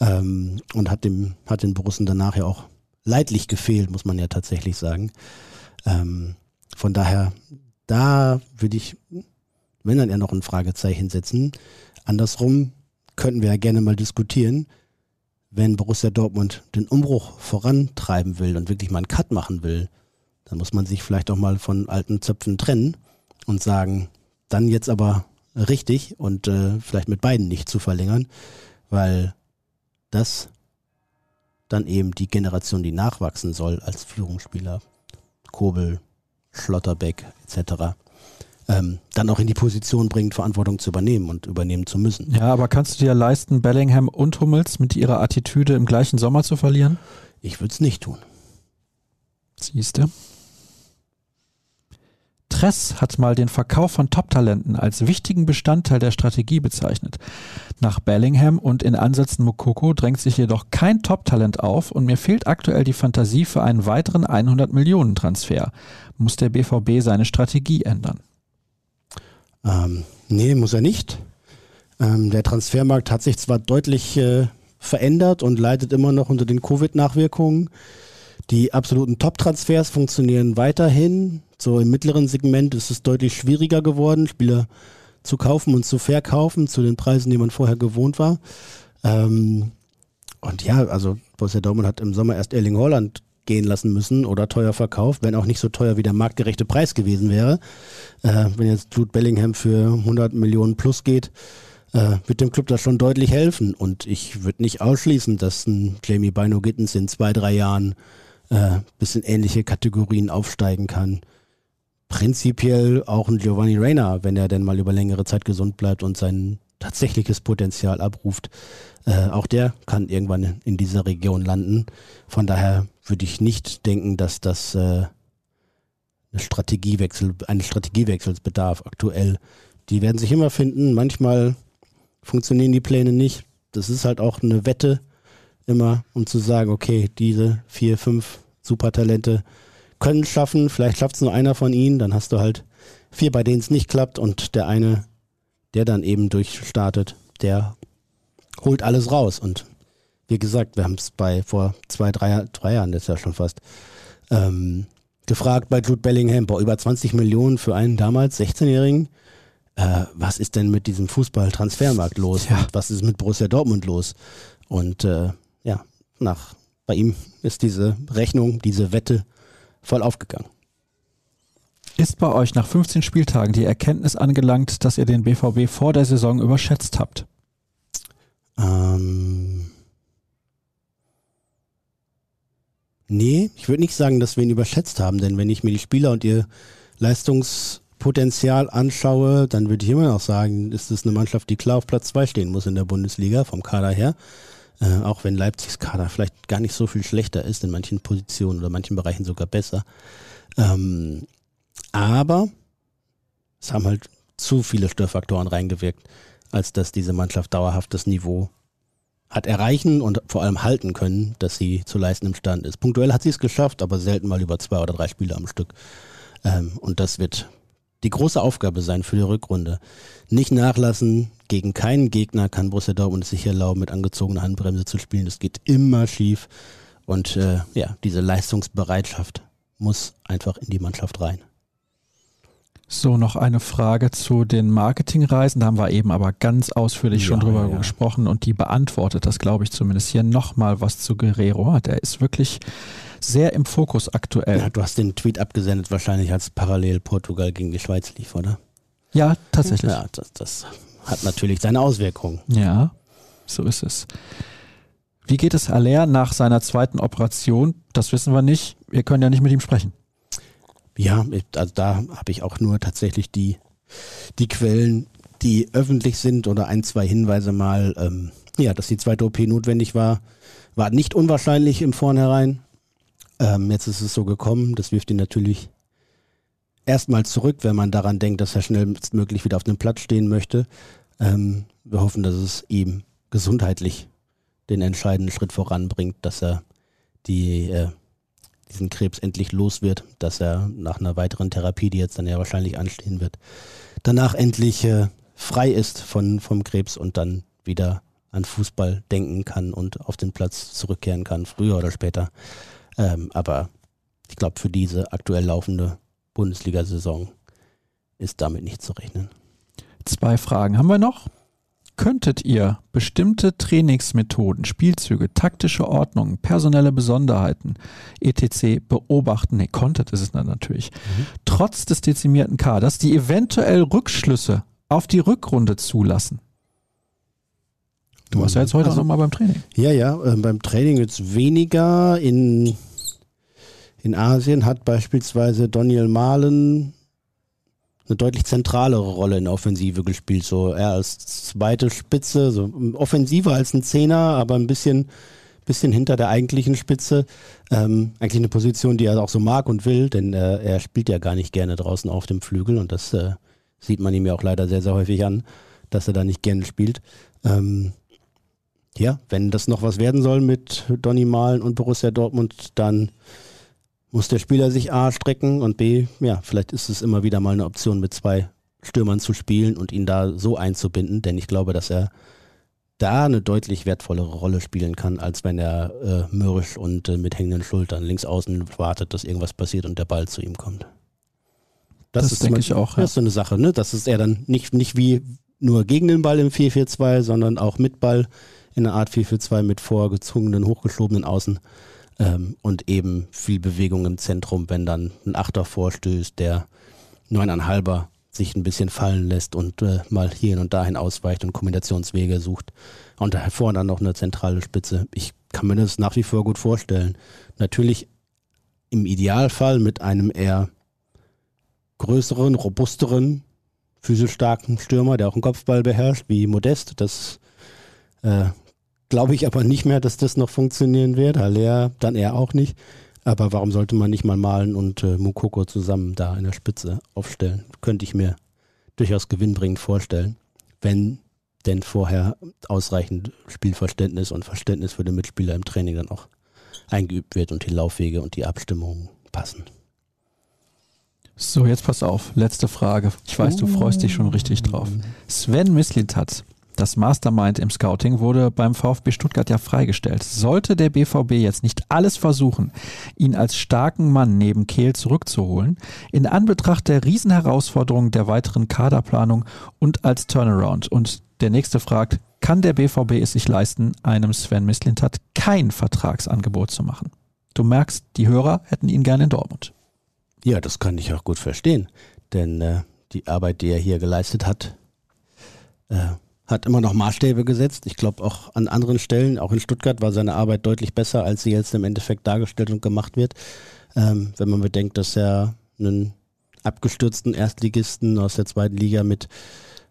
ähm, und hat, dem, hat den Borussen danach ja auch leidlich gefehlt, muss man ja tatsächlich sagen. Ähm, von daher, da würde ich, wenn dann eher noch ein Fragezeichen setzen. Andersrum könnten wir ja gerne mal diskutieren, wenn Borussia Dortmund den Umbruch vorantreiben will und wirklich mal einen Cut machen will, dann muss man sich vielleicht auch mal von alten Zöpfen trennen und sagen, dann jetzt aber richtig und äh, vielleicht mit beiden nicht zu verlängern, weil das dann eben die Generation, die nachwachsen soll als Führungsspieler, Kobel, Schlotterbeck etc., ähm, dann auch in die Position bringt, Verantwortung zu übernehmen und übernehmen zu müssen. Ja, aber kannst du dir leisten, Bellingham und Hummels mit ihrer Attitüde im gleichen Sommer zu verlieren? Ich würde es nicht tun. Siehste. Tress hat mal den Verkauf von Top-Talenten als wichtigen Bestandteil der Strategie bezeichnet. Nach Bellingham und in Ansätzen Mokoko drängt sich jedoch kein Top-Talent auf und mir fehlt aktuell die Fantasie für einen weiteren 100 Millionen Transfer. Muss der BVB seine Strategie ändern? Ähm, nee, muss er nicht. Ähm, der Transfermarkt hat sich zwar deutlich äh, verändert und leidet immer noch unter den Covid-Nachwirkungen. Die absoluten Top-Transfers funktionieren weiterhin. So im mittleren Segment ist es deutlich schwieriger geworden, Spieler zu kaufen und zu verkaufen zu den Preisen, die man vorher gewohnt war. Ähm, und ja, also Borussia Dortmund hat im Sommer erst Erling Holland gehen lassen müssen oder teuer verkauft, wenn auch nicht so teuer wie der marktgerechte Preis gewesen wäre. Äh, wenn jetzt Jude Bellingham für 100 Millionen plus geht, äh, wird dem Club das schon deutlich helfen. Und ich würde nicht ausschließen, dass ein Jamie Bino Gittens in zwei, drei Jahren äh, bis in ähnliche Kategorien aufsteigen kann. Prinzipiell auch ein Giovanni Reina, wenn er denn mal über längere Zeit gesund bleibt und sein tatsächliches Potenzial abruft. Äh, auch der kann irgendwann in dieser Region landen. Von daher würde ich nicht denken, dass das äh, eine Strategiewechsel, eines Strategiewechsels bedarf aktuell. Die werden sich immer finden. Manchmal funktionieren die Pläne nicht. Das ist halt auch eine Wette immer, um zu sagen, okay, diese vier, fünf Supertalente können es schaffen. Vielleicht schafft es nur einer von ihnen. Dann hast du halt vier, bei denen es nicht klappt und der eine, der dann eben durchstartet, der holt alles raus. Und wie gesagt, wir haben es bei vor zwei, drei, drei Jahren, das ist ja schon fast, ähm, gefragt bei Jude Bellingham, boah, über 20 Millionen für einen damals 16-Jährigen. Äh, was ist denn mit diesem Fußball-Transfermarkt los? Ja. Was ist mit Borussia Dortmund los? Und äh, nach, bei ihm ist diese Rechnung, diese Wette voll aufgegangen. Ist bei euch nach 15 Spieltagen die Erkenntnis angelangt, dass ihr den BVB vor der Saison überschätzt habt? Ähm, nee, ich würde nicht sagen, dass wir ihn überschätzt haben, denn wenn ich mir die Spieler und ihr Leistungspotenzial anschaue, dann würde ich immer noch sagen, ist es eine Mannschaft, die klar auf Platz 2 stehen muss in der Bundesliga, vom Kader her. Äh, auch wenn Leipzigs Kader vielleicht gar nicht so viel schlechter ist, in manchen Positionen oder manchen Bereichen sogar besser. Ähm, aber es haben halt zu viele Störfaktoren reingewirkt, als dass diese Mannschaft dauerhaft das Niveau hat erreichen und vor allem halten können, dass sie zu leisten imstande ist. Punktuell hat sie es geschafft, aber selten mal über zwei oder drei Spiele am Stück. Ähm, und das wird die große Aufgabe sein für die Rückrunde. Nicht nachlassen, gegen keinen Gegner kann Borussia Dortmund sich erlauben, mit angezogener Handbremse zu spielen. Das geht immer schief. Und äh, ja, diese Leistungsbereitschaft muss einfach in die Mannschaft rein. So, noch eine Frage zu den Marketingreisen. Da haben wir eben aber ganz ausführlich ja, schon drüber ja. gesprochen und die beantwortet das, glaube ich, zumindest hier nochmal was zu Guerrero. Der ist wirklich sehr im Fokus aktuell. Ja, du hast den Tweet abgesendet, wahrscheinlich als parallel Portugal gegen die Schweiz lief, oder? Ja, tatsächlich. Ja, das, das hat natürlich seine Auswirkungen. Ja, so ist es. Wie geht es Aller nach seiner zweiten Operation? Das wissen wir nicht. Wir können ja nicht mit ihm sprechen. Ja, also da habe ich auch nur tatsächlich die, die Quellen, die öffentlich sind oder ein, zwei Hinweise mal, ähm, ja, dass die zweite OP notwendig war, war nicht unwahrscheinlich im Vornherein. Ähm, jetzt ist es so gekommen, das wirft ihn natürlich erstmal zurück, wenn man daran denkt, dass er schnellstmöglich wieder auf dem Platz stehen möchte. Ähm, wir hoffen, dass es ihm gesundheitlich den entscheidenden Schritt voranbringt, dass er die äh, diesen Krebs endlich los wird, dass er nach einer weiteren Therapie, die jetzt dann ja wahrscheinlich anstehen wird, danach endlich äh, frei ist von, vom Krebs und dann wieder an Fußball denken kann und auf den Platz zurückkehren kann, früher oder später. Ähm, aber ich glaube, für diese aktuell laufende Bundesliga-Saison ist damit nicht zu rechnen. Zwei Fragen haben wir noch könntet ihr bestimmte Trainingsmethoden, Spielzüge, taktische Ordnungen, personelle Besonderheiten, etc. beobachten, ne, konntet ist es dann natürlich, mhm. trotz des dezimierten Kaders, die eventuell Rückschlüsse auf die Rückrunde zulassen? Du warst ja jetzt heute also, auch nochmal beim Training. Ja, ja, äh, beim Training jetzt weniger. In, in Asien hat beispielsweise Daniel Mahlen eine deutlich zentralere Rolle in der Offensive gespielt. So er als zweite Spitze, so offensiver als ein Zehner, aber ein bisschen, bisschen hinter der eigentlichen Spitze. Ähm, eigentlich eine Position, die er auch so mag und will, denn äh, er spielt ja gar nicht gerne draußen auf dem Flügel und das äh, sieht man ihm ja auch leider sehr, sehr häufig an, dass er da nicht gerne spielt. Ähm, ja, wenn das noch was werden soll mit Donny Malen und Borussia Dortmund, dann muss der Spieler sich A strecken und B, ja, vielleicht ist es immer wieder mal eine Option, mit zwei Stürmern zu spielen und ihn da so einzubinden, denn ich glaube, dass er da eine deutlich wertvollere Rolle spielen kann, als wenn er äh, mürrisch und äh, mit hängenden Schultern links außen wartet, dass irgendwas passiert und der Ball zu ihm kommt. Das, das ist denke ich auch. Ja. Das ist so eine Sache, ne? Das ist er dann nicht, nicht wie nur gegen den Ball im 4-4-2, sondern auch mit Ball in einer Art 4-4-2 mit vorgezogenen, hochgeschobenen Außen ähm, und eben viel Bewegung im Zentrum, wenn dann ein Achter vorstößt, der neuneinhalber sich ein bisschen fallen lässt und äh, mal hierhin und dahin ausweicht und Kombinationswege sucht. Und davor dann noch eine zentrale Spitze. Ich kann mir das nach wie vor gut vorstellen. Natürlich im Idealfall mit einem eher größeren, robusteren, physisch starken Stürmer, der auch einen Kopfball beherrscht, wie Modest. Das äh, Glaube ich aber nicht mehr, dass das noch funktionieren wird. Haller dann eher auch nicht. Aber warum sollte man nicht mal Malen und äh, Mukoko zusammen da in der Spitze aufstellen? Könnte ich mir durchaus gewinnbringend vorstellen, wenn denn vorher ausreichend Spielverständnis und Verständnis für den Mitspieler im Training dann auch eingeübt wird und die Laufwege und die Abstimmungen passen. So, jetzt pass auf. Letzte Frage. Ich weiß, du freust dich schon richtig drauf. Sven Mislintat das Mastermind im Scouting wurde beim VfB Stuttgart ja freigestellt. Sollte der BVB jetzt nicht alles versuchen, ihn als starken Mann neben Kehl zurückzuholen, in Anbetracht der Riesenherausforderung der weiteren Kaderplanung und als Turnaround? Und der nächste fragt, kann der BVB es sich leisten, einem Sven Mislintat kein Vertragsangebot zu machen? Du merkst, die Hörer hätten ihn gerne in Dortmund. Ja, das kann ich auch gut verstehen, denn äh, die Arbeit, die er hier geleistet hat, äh, hat immer noch Maßstäbe gesetzt. Ich glaube auch an anderen Stellen, auch in Stuttgart war seine Arbeit deutlich besser, als sie jetzt im Endeffekt dargestellt und gemacht wird. Ähm, wenn man bedenkt, dass er einen abgestürzten Erstligisten aus der zweiten Liga mit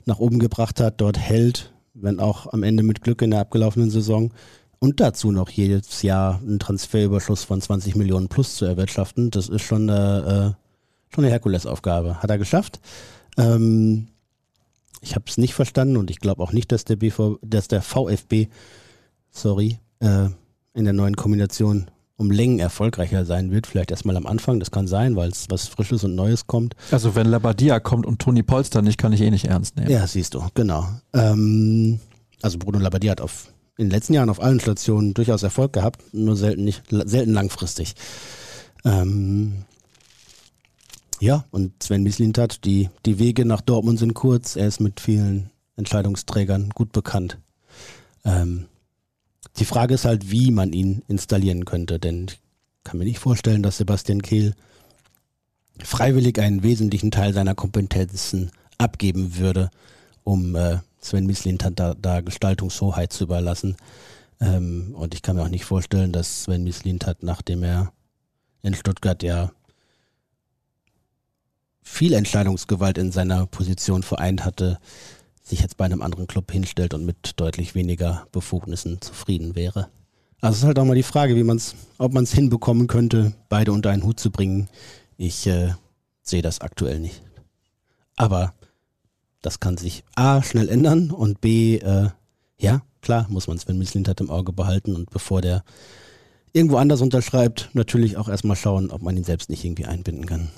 nach oben gebracht hat, dort hält, wenn auch am Ende mit Glück in der abgelaufenen Saison und dazu noch jedes Jahr einen Transferüberschuss von 20 Millionen plus zu erwirtschaften, das ist schon eine, äh, schon eine Herkulesaufgabe. Hat er geschafft. Ähm, ich habe es nicht verstanden und ich glaube auch nicht, dass der BV, dass der VfB, sorry, äh, in der neuen Kombination um Längen erfolgreicher sein wird. Vielleicht erstmal am Anfang, das kann sein, weil es was Frisches und Neues kommt. Also wenn Labadia kommt und Toni Polster nicht, kann ich eh nicht ernst nehmen. Ja, siehst du, genau. Ähm, also Bruno Labadia hat auf, in den letzten Jahren auf allen Stationen durchaus Erfolg gehabt, nur selten nicht, selten langfristig. Ähm, ja, und Sven Mislintat, die, die Wege nach Dortmund sind kurz. Er ist mit vielen Entscheidungsträgern gut bekannt. Ähm, die Frage ist halt, wie man ihn installieren könnte, denn ich kann mir nicht vorstellen, dass Sebastian Kehl freiwillig einen wesentlichen Teil seiner Kompetenzen abgeben würde, um äh, Sven Mislintat da, da Gestaltungshoheit zu überlassen. Ähm, und ich kann mir auch nicht vorstellen, dass Sven Mislintat, nachdem er in Stuttgart ja viel Entscheidungsgewalt in seiner Position vereint hatte, sich jetzt bei einem anderen Club hinstellt und mit deutlich weniger Befugnissen zufrieden wäre. Also es ist halt auch mal die Frage, wie man's, ob man es hinbekommen könnte, beide unter einen Hut zu bringen. Ich äh, sehe das aktuell nicht. Aber das kann sich A schnell ändern und B, äh, ja, klar, muss man Sven Mislintat im Auge behalten und bevor der irgendwo anders unterschreibt, natürlich auch erstmal schauen, ob man ihn selbst nicht irgendwie einbinden kann.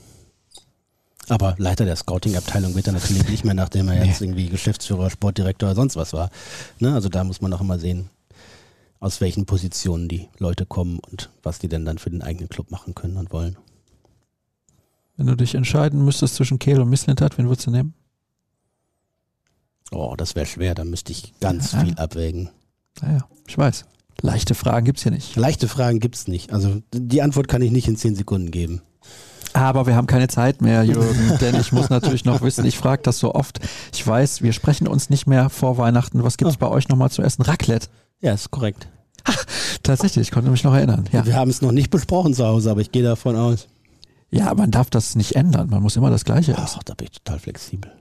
Aber Leiter der Scouting-Abteilung wird er natürlich nicht mehr, nachdem er jetzt irgendwie Geschäftsführer, Sportdirektor oder sonst was war. Ne? Also da muss man auch immer sehen, aus welchen Positionen die Leute kommen und was die denn dann für den eigenen Club machen können und wollen. Wenn du dich entscheiden müsstest zwischen Kehl und Misslintat, wen würdest du nehmen? Oh, das wäre schwer, da müsste ich ganz ja. viel abwägen. Naja, ich weiß. Leichte Fragen gibt es hier nicht. Leichte Fragen gibt es nicht. Also die Antwort kann ich nicht in zehn Sekunden geben. Aber wir haben keine Zeit mehr, Jürgen, denn ich muss natürlich noch wissen, ich frage das so oft. Ich weiß, wir sprechen uns nicht mehr vor Weihnachten. Was gibt es oh. bei euch nochmal zu essen? Raclette. Ja, ist korrekt. Ach, tatsächlich, ich konnte mich noch erinnern. Ja. Wir haben es noch nicht besprochen zu Hause, aber ich gehe davon aus. Ja, man darf das nicht ändern. Man muss immer das Gleiche essen. Ach, da bin ich total flexibel.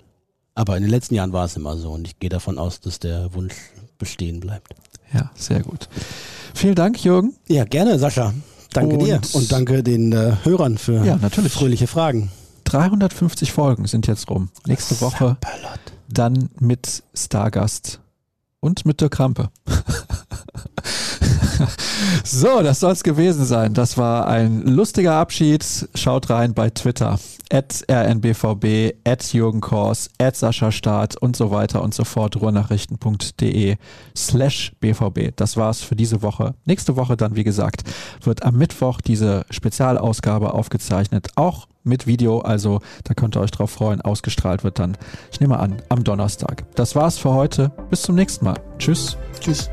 Aber in den letzten Jahren war es immer so und ich gehe davon aus, dass der Wunsch bestehen bleibt. Ja, sehr gut. Vielen Dank, Jürgen. Ja, gerne, Sascha. Danke und dir und danke den äh, Hörern für ja, natürlich. fröhliche Fragen. 350 Folgen sind jetzt rum. Nächste Woche dann mit Stargast und mit der Krampe. so, das soll es gewesen sein. Das war ein lustiger Abschied. Schaut rein bei Twitter. At rnbvb, at Jürgen Kors, at Sascha Staat und so weiter und so fort. ruhrnachrichten.de slash bvb. Das war's für diese Woche. Nächste Woche dann, wie gesagt, wird am Mittwoch diese Spezialausgabe aufgezeichnet. Auch mit Video, also da könnt ihr euch drauf freuen. Ausgestrahlt wird dann, ich nehme an, am Donnerstag. Das war's für heute. Bis zum nächsten Mal. Tschüss. Tschüss.